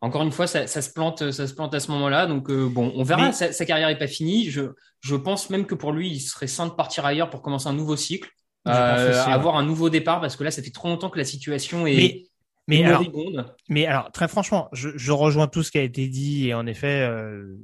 encore une fois, ça, ça se plante, ça se plante à ce moment-là. Donc euh, bon, on verra. Mais- Sa, sa carrière est pas finie. Je, je pense même que pour lui, il serait sain de partir ailleurs pour commencer un nouveau cycle, euh, avoir un nouveau départ, parce que là, ça fait trop longtemps que la situation est Mais, mais alors, moribonde. Mais alors, très franchement, je, je rejoins tout ce qui a été dit et en effet, euh,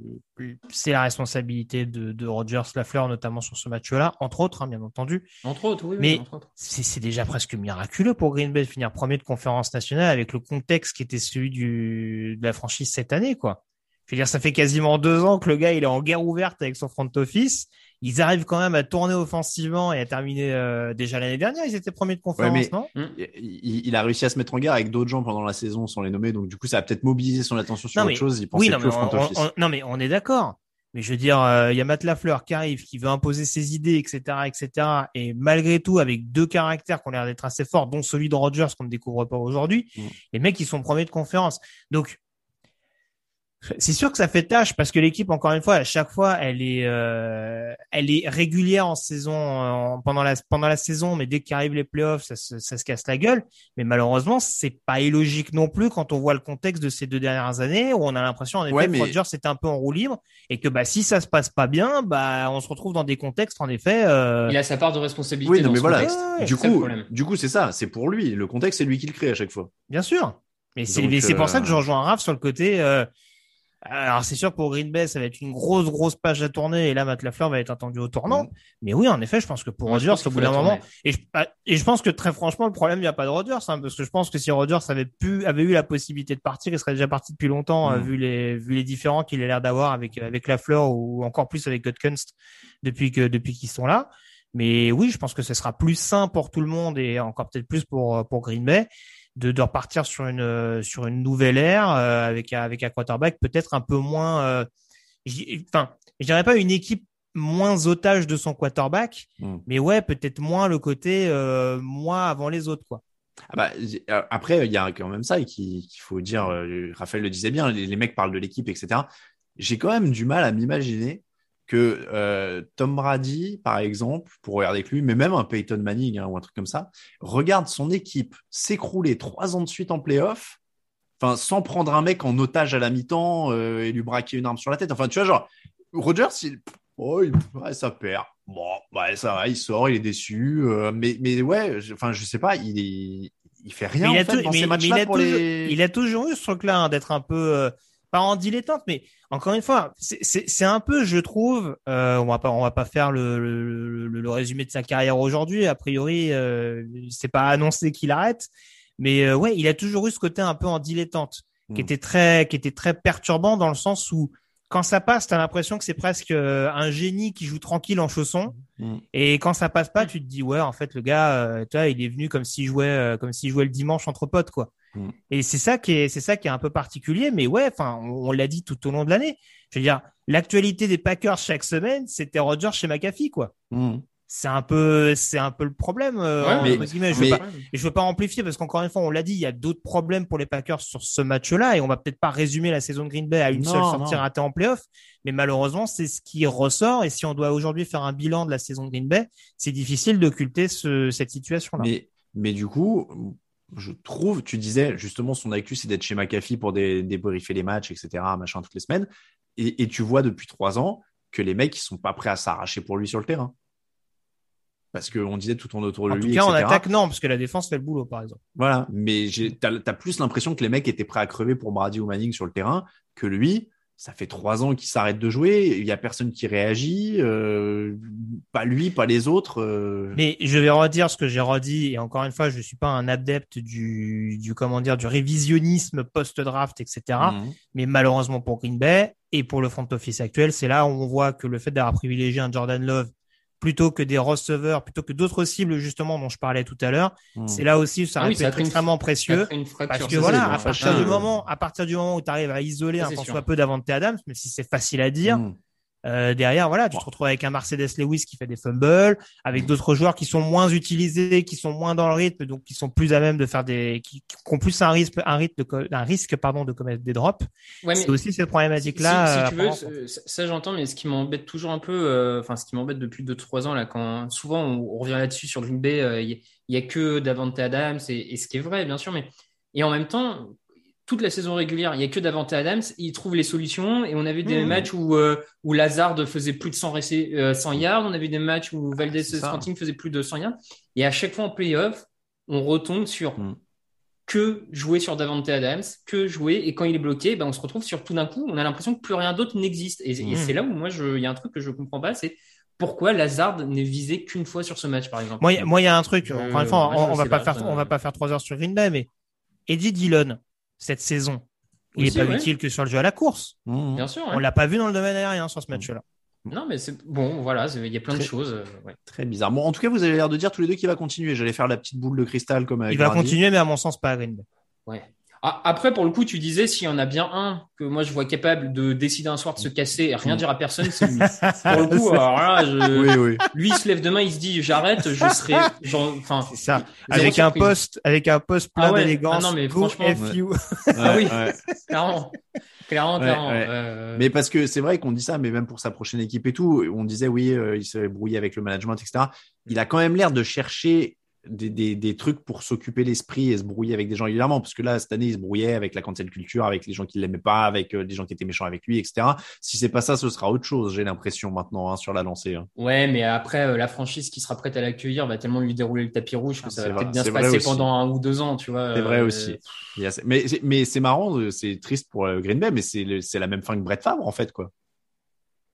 c'est la responsabilité de, de Rogers Lafleur, notamment sur ce match-là, entre autres, hein, bien entendu. Entre autres, oui. Mais c'est c'est déjà presque miraculeux pour Green Bay de finir premier de conférence nationale avec le contexte qui était celui du, de la franchise cette année, quoi. Je veux dire, ça fait quasiment deux ans que le gars il est en guerre ouverte avec son front office. Ils arrivent quand même à tourner offensivement et à terminer euh, déjà l'année dernière. Ils étaient premiers de conférence, mais- non? Il, il- il a réussi à se mettre en guerre avec d'autres gens pendant la saison sans les nommer, donc du coup ça a peut-être mobilisé son attention sur Non, autre mais- chose. Il pensait oui, non, plus mais au front on, office. on- non, mais on est d'accord. Mais je veux dire, euh, il y a Matt Lafleur qui arrive, qui veut imposer ses idées, etc., etc. Et malgré tout, avec deux caractères qui ont l'air d'être assez forts, dont celui de Rogers qu'on ne découvre pas aujourd'hui, Mm. les mecs, ils sont premiers de conférence. Donc, c'est sûr que ça fait tâche parce que l'équipe, encore une fois, à chaque fois, elle est, euh, elle est régulière en saison, en- pendant la pendant la saison, mais dès qu'arrivent les playoffs, ça se, ça se casse la gueule. Mais malheureusement, c'est pas illogique non plus quand on voit le contexte de ces deux dernières années où on a l'impression en effet Ouais, que mais- Rodgers était un peu en roue libre et que bah si ça se passe pas bien, bah on se retrouve dans des contextes en effet. euh, Il a sa part de responsabilité Oui, non, dans mais ce voilà. contexte. Ouais, Du coup, du coup, c'est ça. C'est pour lui. Le contexte, c'est lui qui le crée à chaque fois. Bien sûr. Mais c'est Donc, mais c'est pour euh, ça que je rejoins Raph sur le côté. euh, alors c'est sûr pour Green Bay ça va être une grosse grosse page à tourner et là Matt Lafleur va être attendu au tournant. Mm. Mais oui en effet je pense que pour Rodgers au bout d'un moment et je, ah, et je pense que très franchement le problème il n'y a pas de Rodgers hein, parce que je pense que si Rodgers avait pu avait eu la possibilité de partir il serait déjà parti depuis longtemps euh, Mm. vu les vu les différents qu'il a l'air d'avoir avec avec Lafleur ou encore plus avec Gutkunst depuis que depuis qu'ils sont là. Mais oui, je pense que ce sera plus sain pour tout le monde et encore peut-être plus pour pour Green Bay de, de repartir sur une euh, sur une nouvelle ère euh, avec avec un quarterback peut-être un peu moins. euh, enfin, je dirais pas une équipe moins otage de son quarterback, Mm. mais ouais, peut-être moins le côté euh, moi avant les autres quoi. Ah bah, après, il y a quand même ça qu'il faut dire, Raphaël le disait bien, les, les mecs parlent de l'équipe, etc. J'ai quand même du mal à m'imaginer que euh, Tom Brady, par exemple, pour regarder avec lui, mais même un Peyton Manning hein, ou un truc comme ça, regarde son équipe s'écrouler trois ans de suite en playoff, enfin, sans prendre un mec en otage à la mi-temps euh, et lui braquer une arme sur la tête. Enfin, tu vois, genre, Rogers, il, oh, il- ouais, ça perd. Bon, ouais, ça va, il sort, il est déçu. euh, mais, mais ouais, je- enfin, je sais pas, il est, il fait rien il en a fait, tou- dans mais- ces mais matchs-là il a pour toujours- les. il a toujours eu ce truc-là hein, d'être un peu pas en dilettante, mais encore une fois, c'est- un peu, je trouve, euh, on va pas on va pas faire le, le, le- le résumé de sa carrière aujourd'hui. A priori, euh, c'est pas annoncé qu'il arrête, mais euh, ouais, il a toujours eu ce côté un peu en dilettante, qui Mm. était très qui était très perturbant dans le sens où quand ça passe, t'as l'impression que c'est presque euh, un génie qui joue tranquille en chaussons. Mm. Et quand ça passe pas, tu te dis ouais, en fait, le gars, euh, tu vois, il est venu comme s'il jouait, euh, comme s'il jouait le dimanche entre potes, quoi. Mm. Et c'est ça qui est, c'est ça qui est un peu particulier. Mais ouais, enfin, on, on l'a dit tout au long de l'année. Je veux dire, l'actualité des Packers chaque semaine, c'était Rodgers chez McAfee, quoi. Mm. C'est un peu, c'est un peu le problème. euh, Ouais, mais- guillemets. Je mais- veux pas, et je veux pas amplifier parce qu'encore une fois, on l'a dit, il y a d'autres problèmes pour les Packers sur ce match-là et on va peut-être pas résumer la saison de Green Bay à une Non, seule sortie ratée en playoff. Mais malheureusement, c'est ce qui ressort. Et si on doit aujourd'hui faire un bilan de la saison de Green Bay, c'est difficile d'occulter ce, cette situation-là. Mais, mais du coup, je trouve, tu disais justement, son actu, c'est d'être chez McAfee pour dé- débriefer les matchs, etc., machin, toutes les semaines. Et, et tu vois depuis trois ans que les mecs, ils sont pas prêts à s'arracher pour lui sur le terrain. Parce qu'on disait tout en autour de En lui. tout cas, en etc.. attaque, non, parce que la défense fait le boulot, par exemple. Voilà. Mais t'as as plus l'impression que les mecs étaient prêts à crever pour Brady ou Manning sur le terrain que lui. Ça fait trois ans qu'il s'arrête de jouer. Il y a personne qui réagit. euh, pas lui, pas les autres. euh. Mais je vais redire ce que j'ai redit, et encore une fois, je suis pas un adepte du, du comment dire, du révisionnisme post-draft, etc. Mhm. Mais malheureusement pour Green Bay et pour le front office actuel, c'est là où on voit que le fait d'avoir privilégié un Jordan Love plutôt que des receveurs, plutôt que d'autres cibles justement dont je parlais tout à l'heure, Mhm. c'est là aussi où ça Ah oui, une- extrêmement précieux. Parce que voilà, à partir du moment, à partir du moment où tu arrives à isoler un sûr. soit peu Davante Adams, même si c'est facile à dire, Mhm. Euh, derrière, voilà, tu te retrouves avec un Mercedes Lewis qui fait des fumbles, avec d'autres joueurs qui sont moins utilisés, qui sont moins dans le rythme, donc qui sont plus à même de faire des, qui, qui ont plus un risque, un rythme, de, un risque, pardon, de commettre des drops. Ouais, c'est aussi cette Si, problématique-là. si tu veux, prendre ça, ça, j'entends, mais ce qui m'embête toujours un peu, euh, enfin ce qui m'embête depuis 2-3 ans là, quand souvent on, on revient là-dessus sur Green Bay, euh, il y, a que Davante Adams et, et ce qui est vrai bien sûr, mais et en même temps toute la saison régulière, il y a que Davante Adams, il trouve les solutions et on avait des Mhm. matchs où euh, où Lazard faisait plus de 100, récé- euh, 100 yards, on avait des matchs où Valdez c'est ça. Scantling faisait plus de 100 yards et à chaque fois en playoff, on retombe sur Mhm. que jouer sur Davante Adams, que jouer, et quand il est bloqué, ben on se retrouve sur tout d'un coup, on a l'impression que plus rien d'autre n'existe. Et, et Mhm. c'est là où moi, il y a un truc que je comprends pas, c'est pourquoi Lazard n'est visé qu'une fois sur ce match, par exemple. Moi, il y a- a un truc. Encore une fois, on, va pas faire, on va pas faire trois heures sur Green Bay, mais Eddie Dillon cette saison, il Aussi, est pas ouais. utile que sur le jeu à la course. Mhm. Bien sûr. ouais. On l'a pas vu dans le domaine aérien sur ce match-là. Non, mais c'est bon, voilà, il y a plein de choses. euh, ouais. Très bizarre. Bon, en tout cas, vous avez l'air de dire tous les deux qu'il va continuer. J'allais faire la petite boule de cristal comme avec Il va continuer, mais à mon sens, pas à Green Bay. Ouais. Ah, Après, pour le coup, tu disais, s'il y en a bien un que moi je vois capable de décider un soir de se casser et rien dire à personne, c'est lui. pour le coup, alors là, je- Oui, oui. lui il se lève demain, il se dit j'arrête, je serai, genre, enfin, C'est ça. Avec un poste, avec un poste plein Ah ouais. d'élégance. Ah non, mais franchement, F you. Ah oui. Ouais, clairement, clairement, Ouais, clairement. ouais. Euh, Mais parce que c'est vrai qu'on dit ça, mais même pour sa prochaine équipe et tout, on disait oui, euh, il s'est brouillé avec le management, etc. Il a quand même l'air de chercher des, des, des trucs pour s'occuper l'esprit et se brouiller avec des gens régulièrement. Parce que là, cette année, il se brouillait avec la cancel culture, avec les gens qui l'aimaient pas, avec euh, des gens qui étaient méchants avec lui, etc. Si c'est pas ça, ce sera autre chose, j'ai l'impression maintenant, hein, sur la lancée. hein. Ouais, mais après, euh, la franchise qui sera prête à l'accueillir va tellement lui dérouler le tapis rouge que ça C'est va peut-être bien se passer pendant un ou deux ans, tu vois. C'est vrai euh, aussi. Mais, mais c'est marrant, euh, c'est triste pour Green Bay, mais c'est la même fin que Brett Favre, en fait, quoi.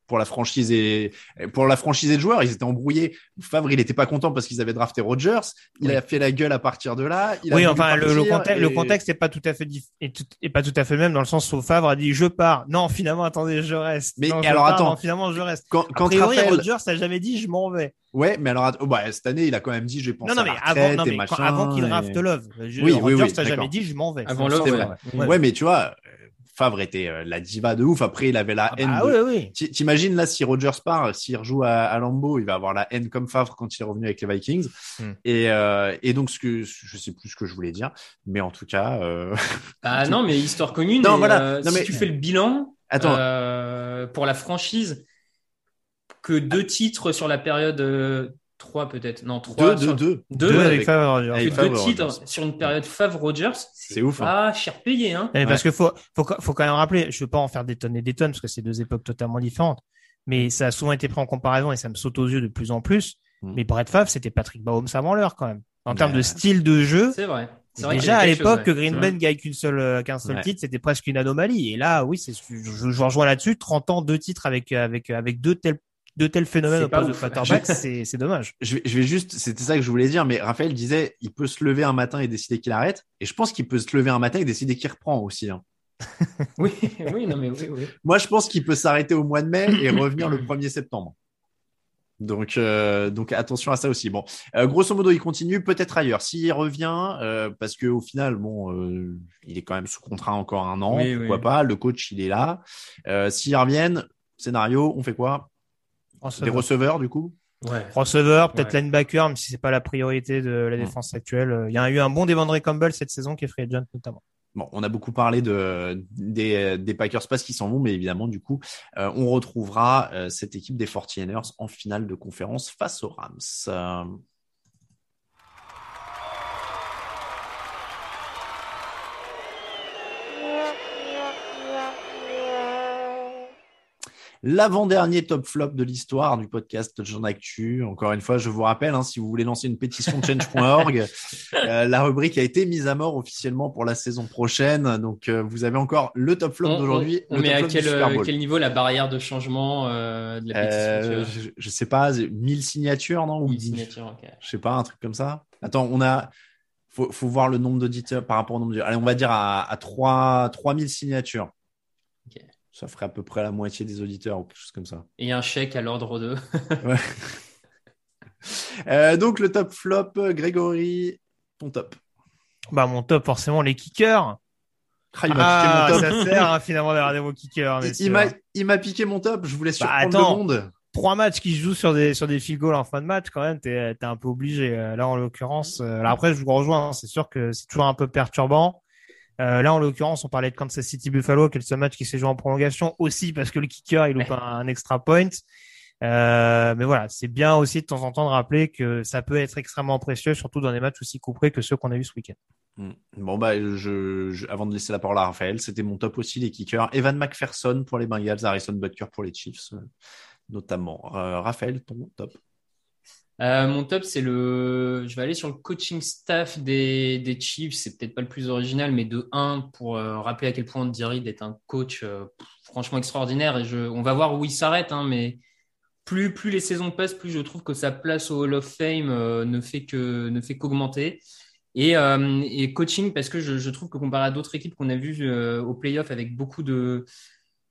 Pour la franchise et pour la franchise et le joueur, ils étaient embrouillés. Favre, il était pas content parce qu'ils avaient drafté Rodgers. Il Oui. a fait la gueule à partir de là. Il Oui, enfin, le, contexte, le et- contexte est pas tout à fait dif- est, tout- est pas tout à fait le même dans le sens où Favre a dit je pars. Non, finalement, attendez, je reste. Mais Non, je alors, pars. attends. Non, finalement, je reste. Quand, A quand priori, Raphaël- Rodgers n'a jamais dit je m'en vais. Ouais, mais alors, oh, bah, cette année, il a quand même dit, j'ai pensé Non, non, à mais la avant, retraite non, et mais machin. quand- avant qu'il et- Love. Je- Oui, oui, Rodgers oui, n'a jamais dit je m'en vais. Avant Love, c'est ouais. vrai. Ouais. Mais tu vois, Favre était euh, la diva de ouf. Après, il avait la Ah haine. bah de- oui, oui. Ti- T'imagines là si Rogers part, s'il rejoue à, à Lambeau, il va avoir la haine comme Favre quand il est revenu avec les Vikings. Hmm. Et, euh, et donc ce que je sais plus ce que je voulais dire, mais en tout cas, euh... Ah non, mais histoire commune. Non, voilà. Non, si mais- tu fais le bilan, attends, pour la franchise, que deux titres sur la période trois peut-être, non trois, deux, sur- deux, deux, deux Deux avec- Favre. Avec deux titres Rodgers. sur une période Favre Rogers, C'est ouf, hein. pas cher payé, hein. Mais Parce que faut, faut, faut quand même rappeler, je veux pas en faire des tonnes et des tonnes parce que c'est deux époques totalement différentes. Mais ça a souvent été pris en comparaison et ça me saute aux yeux de plus en plus. Mm. Mais Brett Favre, c'était Patrick Mahomes avant l'heure quand même. En termes de style de jeu, C'est vrai. Déjà à l'époque, que Green Bay gagne qu'une seule, qu'un seul titre, c'était presque une anomalie. Et là, oui, c'est, je, je rejoins là-dessus. 30 ans, deux titres avec, avec, avec deux tels de tels phénomènes au poste de quarterback, c'est dommage. Je vais, je vais juste, c'était ça que je voulais dire, mais Raphaël disait, il peut se lever un matin et décider qu'il arrête, et je pense qu'il peut se lever un matin et décider qu'il reprend aussi. Hein. oui, oui, non mais oui, oui. Moi, je pense qu'il peut s'arrêter au mois de mai et revenir le 1er septembre. Donc, euh, donc attention à ça aussi. Bon, euh, grosso modo, il continue peut-être ailleurs. S'il revient, euh, parce que au final, bon, euh, il est quand même sous contrat encore un an, pourquoi pas. Le coach, il est là. Euh, S'ils reviennent, scénario, on fait quoi? Des receveurs, du coup. Ouais. Receveur, peut-être linebacker, même si c'est pas la priorité de la défense actuelle. Il y a eu un bon Devandre Campbell cette saison qui est free agent notamment. Bon, on a beaucoup parlé de, des, des Packers parce qu'ils s'en vont, mais évidemment, du coup, euh, on retrouvera euh, cette équipe des 49ers en finale de conférence face aux Rams. Euh, l'avant-dernier top flop de l'histoire du podcast Jean Actu. Encore une fois, je vous rappelle, hein, si vous voulez lancer une pétition change.org, euh, la rubrique a été mise à mort officiellement pour la saison prochaine. Donc, euh, vous avez encore le top flop d'aujourd'hui. Mais à quel, euh, quel, niveau la barrière de changement de la pétition je, je, sais pas, 1000 signatures, non 1000 signatures, ok. Je sais pas, un truc comme ça. Attends, on a faut, faut voir le nombre d'auditeurs par rapport au nombre de... Allez, on va dire à, à 3, 3000 signatures. Ça ferait à peu près la moitié des auditeurs ou quelque chose comme ça. Et un chèque à l'ordre de. ouais. euh, donc le top flop, Grégory, ton top. Bah mon top forcément les kickers. Ah, il m'a piqué mon top. Ça sert hein, finalement de regarder vos kickers. Il m'a piqué mon top. Je voulais surprendre bah, attends, le monde. Trois matchs qui jouent sur des sur des field goals en fin de match quand même. T'es es un peu obligé. Là en l'occurrence. Euh, alors après je vous rejoins. Hein, c'est sûr que c'est toujours un peu perturbant. Euh, là, en l'occurrence, on parlait de Kansas City Buffalo, qui est ce match qui s'est joué en prolongation aussi parce que le kicker, il loupe un, extra point. Euh, mais voilà, c'est bien aussi de temps en temps de rappeler que ça peut être extrêmement précieux, surtout dans des matchs aussi couperés que ceux qu'on a vus ce week-end. Hmm. Bon bah, je, je, avant de laisser la parole à Raphaël, c'était mon top aussi les kickers. Evan McPherson pour les Bengals, Harrison Butker pour les Chiefs, euh, notamment. Euh, Raphaël, ton top. Euh, mon top, c'est le. Je vais aller sur le coaching staff des, des Chiefs. C'est peut-être pas le plus original, mais de 1 pour euh, rappeler à quel point Andy est un coach euh, franchement extraordinaire. Et je, on va voir où il s'arrête, hein, mais plus, plus les saisons passent, plus je trouve que sa place au Hall of Fame ne fait que ne fait qu'augmenter. Et, et, coaching, parce que je, je trouve que comparé à d'autres équipes qu'on a vues au playoff avec beaucoup de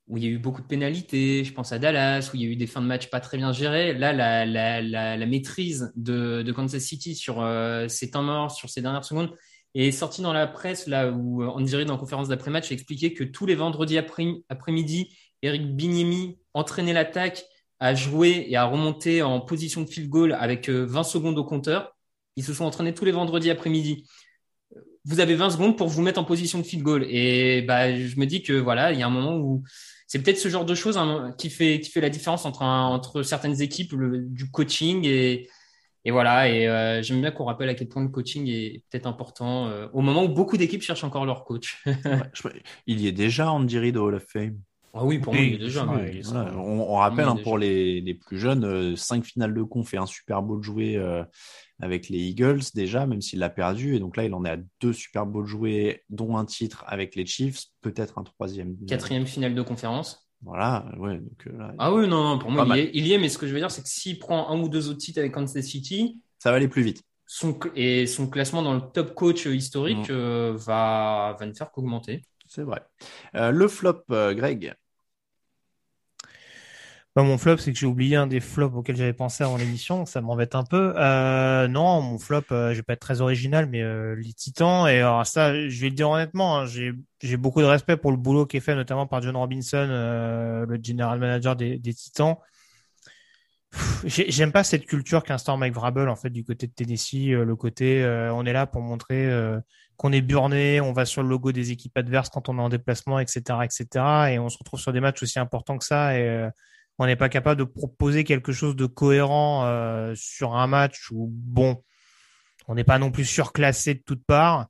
où il y a eu beaucoup de pénalités, je pense à Dallas, où il y a eu des fins de match pas très bien gérées. Là, la, maîtrise de, Kansas City sur euh, ses temps morts, sur ses dernières secondes, est sortie dans la presse, là où on dirait dans conférence d'après-match, expliqué que tous les vendredis après-midi, Eric Bignemi entraînait l'attaque à jouer et à remonter en position de field goal avec 20 euh, secondes au compteur. Ils se sont entraînés tous les vendredis après-midi vous avez 20 secondes pour vous mettre en position de field goal. Et bah, je me dis que voilà, il y a un moment où c'est peut-être ce genre de choses hein, qui fait qui fait la différence entre entre certaines équipes, du coaching et et voilà. Et euh, j'aime bien qu'on rappelle à quel point le coaching est peut-être important euh, au moment où beaucoup d'équipes cherchent encore leur coach. il y est déjà Andy Reid au Hall of Fame. Ah oui, pour moi, il est déjà. on, rappelle hein, pour les, les, plus jeunes, euh, cinq finales de conf et un Super Bowl joué avec les Eagles déjà, même s'il l'a perdu. Et donc là, il en est à deux Super Bowls joués, dont un titre avec les Chiefs, peut-être un troisième. Quatrième finale de conférence. Voilà, ouais. Donc, euh, là, ah oui, non, non, pour moi, il y, est, il y, est, mais ce que je veux dire, c'est que s'il prend un ou deux autres titres avec Kansas City, ça va aller plus vite. Son, et son classement dans le top coach historique mm. euh, va, va ne faire qu'augmenter. C'est vrai. Euh, le flop, Greg bah, mon flop, c'est que j'ai oublié un des flops auxquels j'avais pensé avant l'émission, ça m'embête un peu. Euh, non, mon flop, euh, je vais pas être très original, mais euh, les Titans. Et alors ça, je vais le dire honnêtement, hein, j'ai beaucoup de respect pour le boulot qui est fait, notamment par John Robinson, euh, le general manager des, des Titans. J'aime pas cette culture qu'instaure Mike Vrabel en fait du côté de Tennessee, le côté on est là pour montrer qu'on est burné, on va sur le logo des équipes adverses quand on est en déplacement, etc., etc. Et on se retrouve sur des matchs aussi importants que ça. Et on n'est pas capable de proposer quelque chose de cohérent euh, sur un match où, bon, on n'est pas non plus surclassé de toutes parts.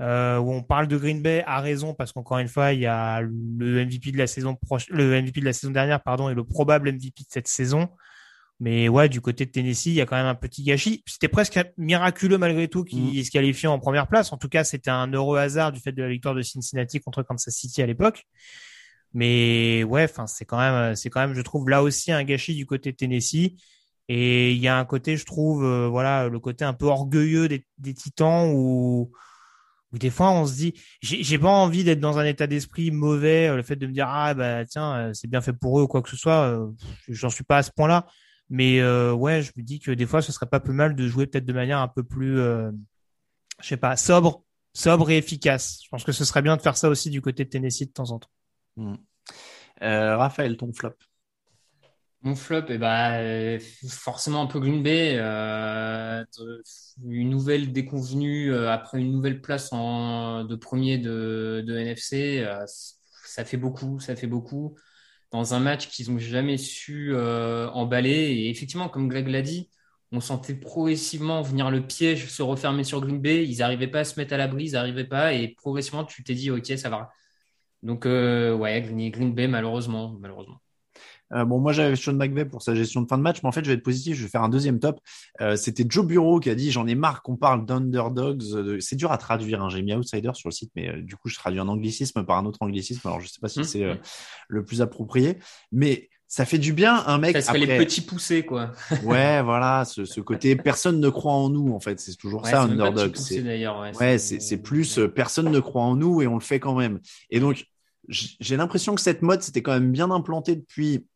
Euh, où on parle de Green Bay à raison parce qu'encore une fois, il y a le MVP de la saison proche, le MVP de la saison dernière, pardon, et le probable MVP de cette saison. Mais ouais, du côté de Tennessee, il y a quand même un petit gâchis. C'était presque miraculeux malgré tout qu'ils se qualifient en première place. En tout cas, c'était un heureux hasard du fait de la victoire de Cincinnati contre Kansas City à l'époque. Mais ouais, enfin, c'est quand même, c'est quand même, je trouve là aussi un gâchis du côté de Tennessee. Et il y a un côté, je trouve, euh, voilà, le côté un peu orgueilleux des, des Titans où, où des fois on se dit, j'ai pas envie d'être dans un état d'esprit mauvais, euh, le fait de me dire ah bah tiens, euh, c'est bien fait pour eux ou quoi que ce soit, j'en suis pas à ce point-là. Mais ouais, je me dis que des fois, ce serait pas plus mal de jouer peut-être de manière un peu plus, je sais pas, sobre, sobre et efficace. Je pense que ce serait bien de faire ça aussi du côté de Tennessee de temps en temps. Hmm. Raphaël, ton flop. Mon flop, eh ben, forcément un peu Green Bay. Euh, une nouvelle déconvenue euh, après une nouvelle place en, de premier de, de NFC. Euh, ça fait beaucoup, ça fait beaucoup. Dans un match qu'ils n'ont jamais su euh, emballer. Et effectivement, comme Greg l'a dit, on sentait progressivement venir le piège se refermer sur Green Bay. Ils n'arrivaient pas à se mettre à l'abri, ils n'arrivaient pas. Et progressivement, tu t'es dit, OK, ça va. Donc, ouais, Green Bay, malheureusement. malheureusement. Euh, bon, moi j'avais Sean McVay pour sa gestion de fin de match, mais en fait je vais être positif, je vais faire un deuxième top. Euh, C'était Joe Bureau qui a dit j'en ai marre qu'on parle d'underdogs. C'est dur à traduire, hein. j'ai mis outsider sur le site, mais euh, du coup je traduis un anglicisme par un autre anglicisme. Alors je sais pas si mmh, c'est euh, mmh. le plus approprié, mais ça fait du bien un mec. Ça serait les petits poussés, quoi. ouais, voilà, ce, ce, côté personne ne croit en nous, en fait, c'est toujours ça, underdog. C'est ouais, ouais c'est plus personne ne croit en nous et on le fait quand même. Et donc, j'ai l'impression que cette mode s'était quand même bien implantée depuis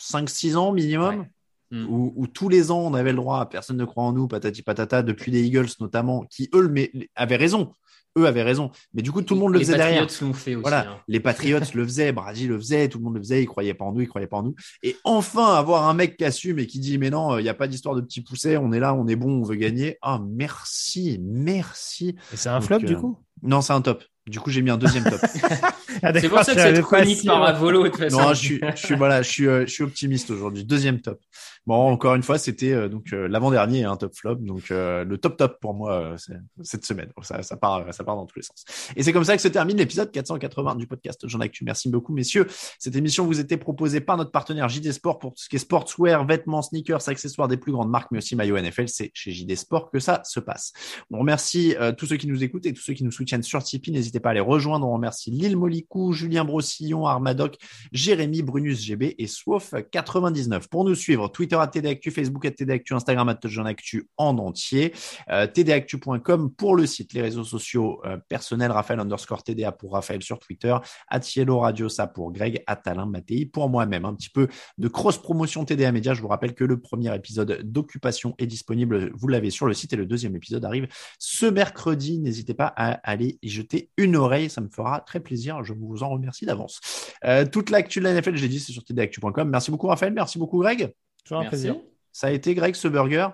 5-6 ans minimum, mm. où, tous les ans on avait le droit, personne ne croit en nous, patati patata, depuis les Eagles notamment, qui eux mais, avaient raison. Eux avaient raison. Mais du coup, tout le monde le faisait derrière. Les Patriots l'ont fait aussi. Voilà. Hein. Les Patriots le faisaient, Brady le faisait, tout le monde le faisait, ils croyaient pas en nous, ils croyaient pas en nous. Et enfin, avoir un mec qui assume et qui dit, mais non, il n'y a pas d'histoire de petits poussés, on est là, on est bon, on veut gagner. Ah, merci, merci. Et c'est un flop, du euh, coup? Non, c'est un top. Du coup, j'ai mis un deuxième top. Ah, c'est pour ça que cette chronique par à volo, de toute façon. Non, je suis, je suis, voilà, je suis, euh, je suis optimiste aujourd'hui. Deuxième top. Bon, encore une fois, c'était euh, donc euh, l'avant-dernier, un hein, top flop. Donc, le top top pour moi cette semaine. Ça, ça, part, ça part dans tous les sens. Et c'est comme ça que se termine l'épisode 480 du podcast Jean Actu. Merci beaucoup, messieurs. Cette émission vous était proposée par notre partenaire JD Sport pour tout ce qui est sportswear, vêtements, sneakers, accessoires des plus grandes marques, mais aussi maillot NFL. C'est chez JD Sport que ça se passe. On remercie tous ceux qui nous écoutent et tous ceux qui nous soutiennent sur Tipeee. N'hésitez pas à les rejoindre. On remercie Lille Molicou, Julien Brossillon, Armadoc, Jérémy, Brunus GB et Swof99. Pour nous suivre, Twitter à TDActu, Facebook à TDActu, Instagram à Actu en entier, euh, tdactu.com pour le site, les réseaux sociaux euh, personnels, Raphaël underscore TDA pour Raphaël sur Twitter, Atiello Radio ça pour Greg, Atalin Mattei pour moi-même. Un petit peu de cross-promotion TDA Média. Je vous rappelle que le premier épisode d'Occupation est disponible, vous l'avez sur le site et le deuxième épisode arrive ce mercredi. N'hésitez pas à aller y jeter une oreille, ça me fera très plaisir. Je vous en remercie d'avance. Euh, toute l'actu de la NFL, j'ai dit, c'est sur tdactu.com. Merci beaucoup, Raphaël. Merci beaucoup, Greg. Toujours un plaisir. Ça a été, Greg, ce burger?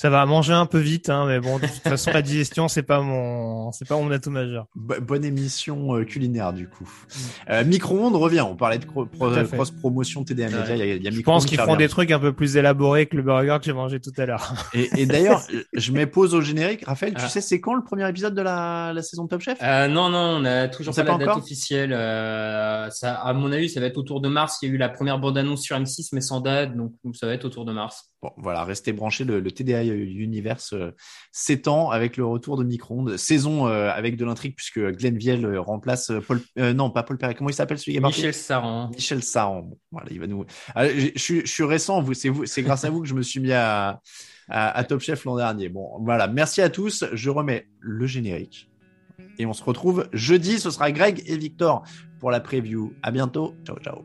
Ça va manger un peu vite, hein, mais bon, de toute façon, la digestion, c'est pas mon, c'est pas mon atout majeur. bonne émission euh, culinaire, du coup. Mm. Euh, micro-ondes revient. On parlait de cross promotion TDM. Il y a, il y a Je pense qu'ils feront des trucs un peu plus élaborés que le burger que j'ai mangé tout à l'heure. Et, et d'ailleurs, je mets pause au générique. Raphaël, tu ah. sais, c'est quand le premier épisode de la, la saison de Top Chef? Euh, Non, non, on a toujours pas, la date officielle. Euh, ça, à mon avis, ça va être autour de mars. Il y a eu la première bande-annonce sur M6, mais sans date, donc ça va être autour de mars. Bon, voilà, restez branchés. Le, le TDA Universe euh, s'étend avec le retour de Micro-ondes. Saison euh, avec de l'intrigue puisque Glenn Viel euh, remplace Paul, non, pas Paul Perret. Comment il s'appelle celui qui Michel Saran. Michel Saran. voilà, il va nous. Ah, je, je, suis récent. Vous, c'est vous, c'est grâce à vous que je me suis mis à, à, à Top Chef l'an dernier. Bon, voilà. Merci à tous. Je remets le générique et on se retrouve jeudi. Ce sera Greg et Victor pour la preview. À bientôt. Ciao, ciao.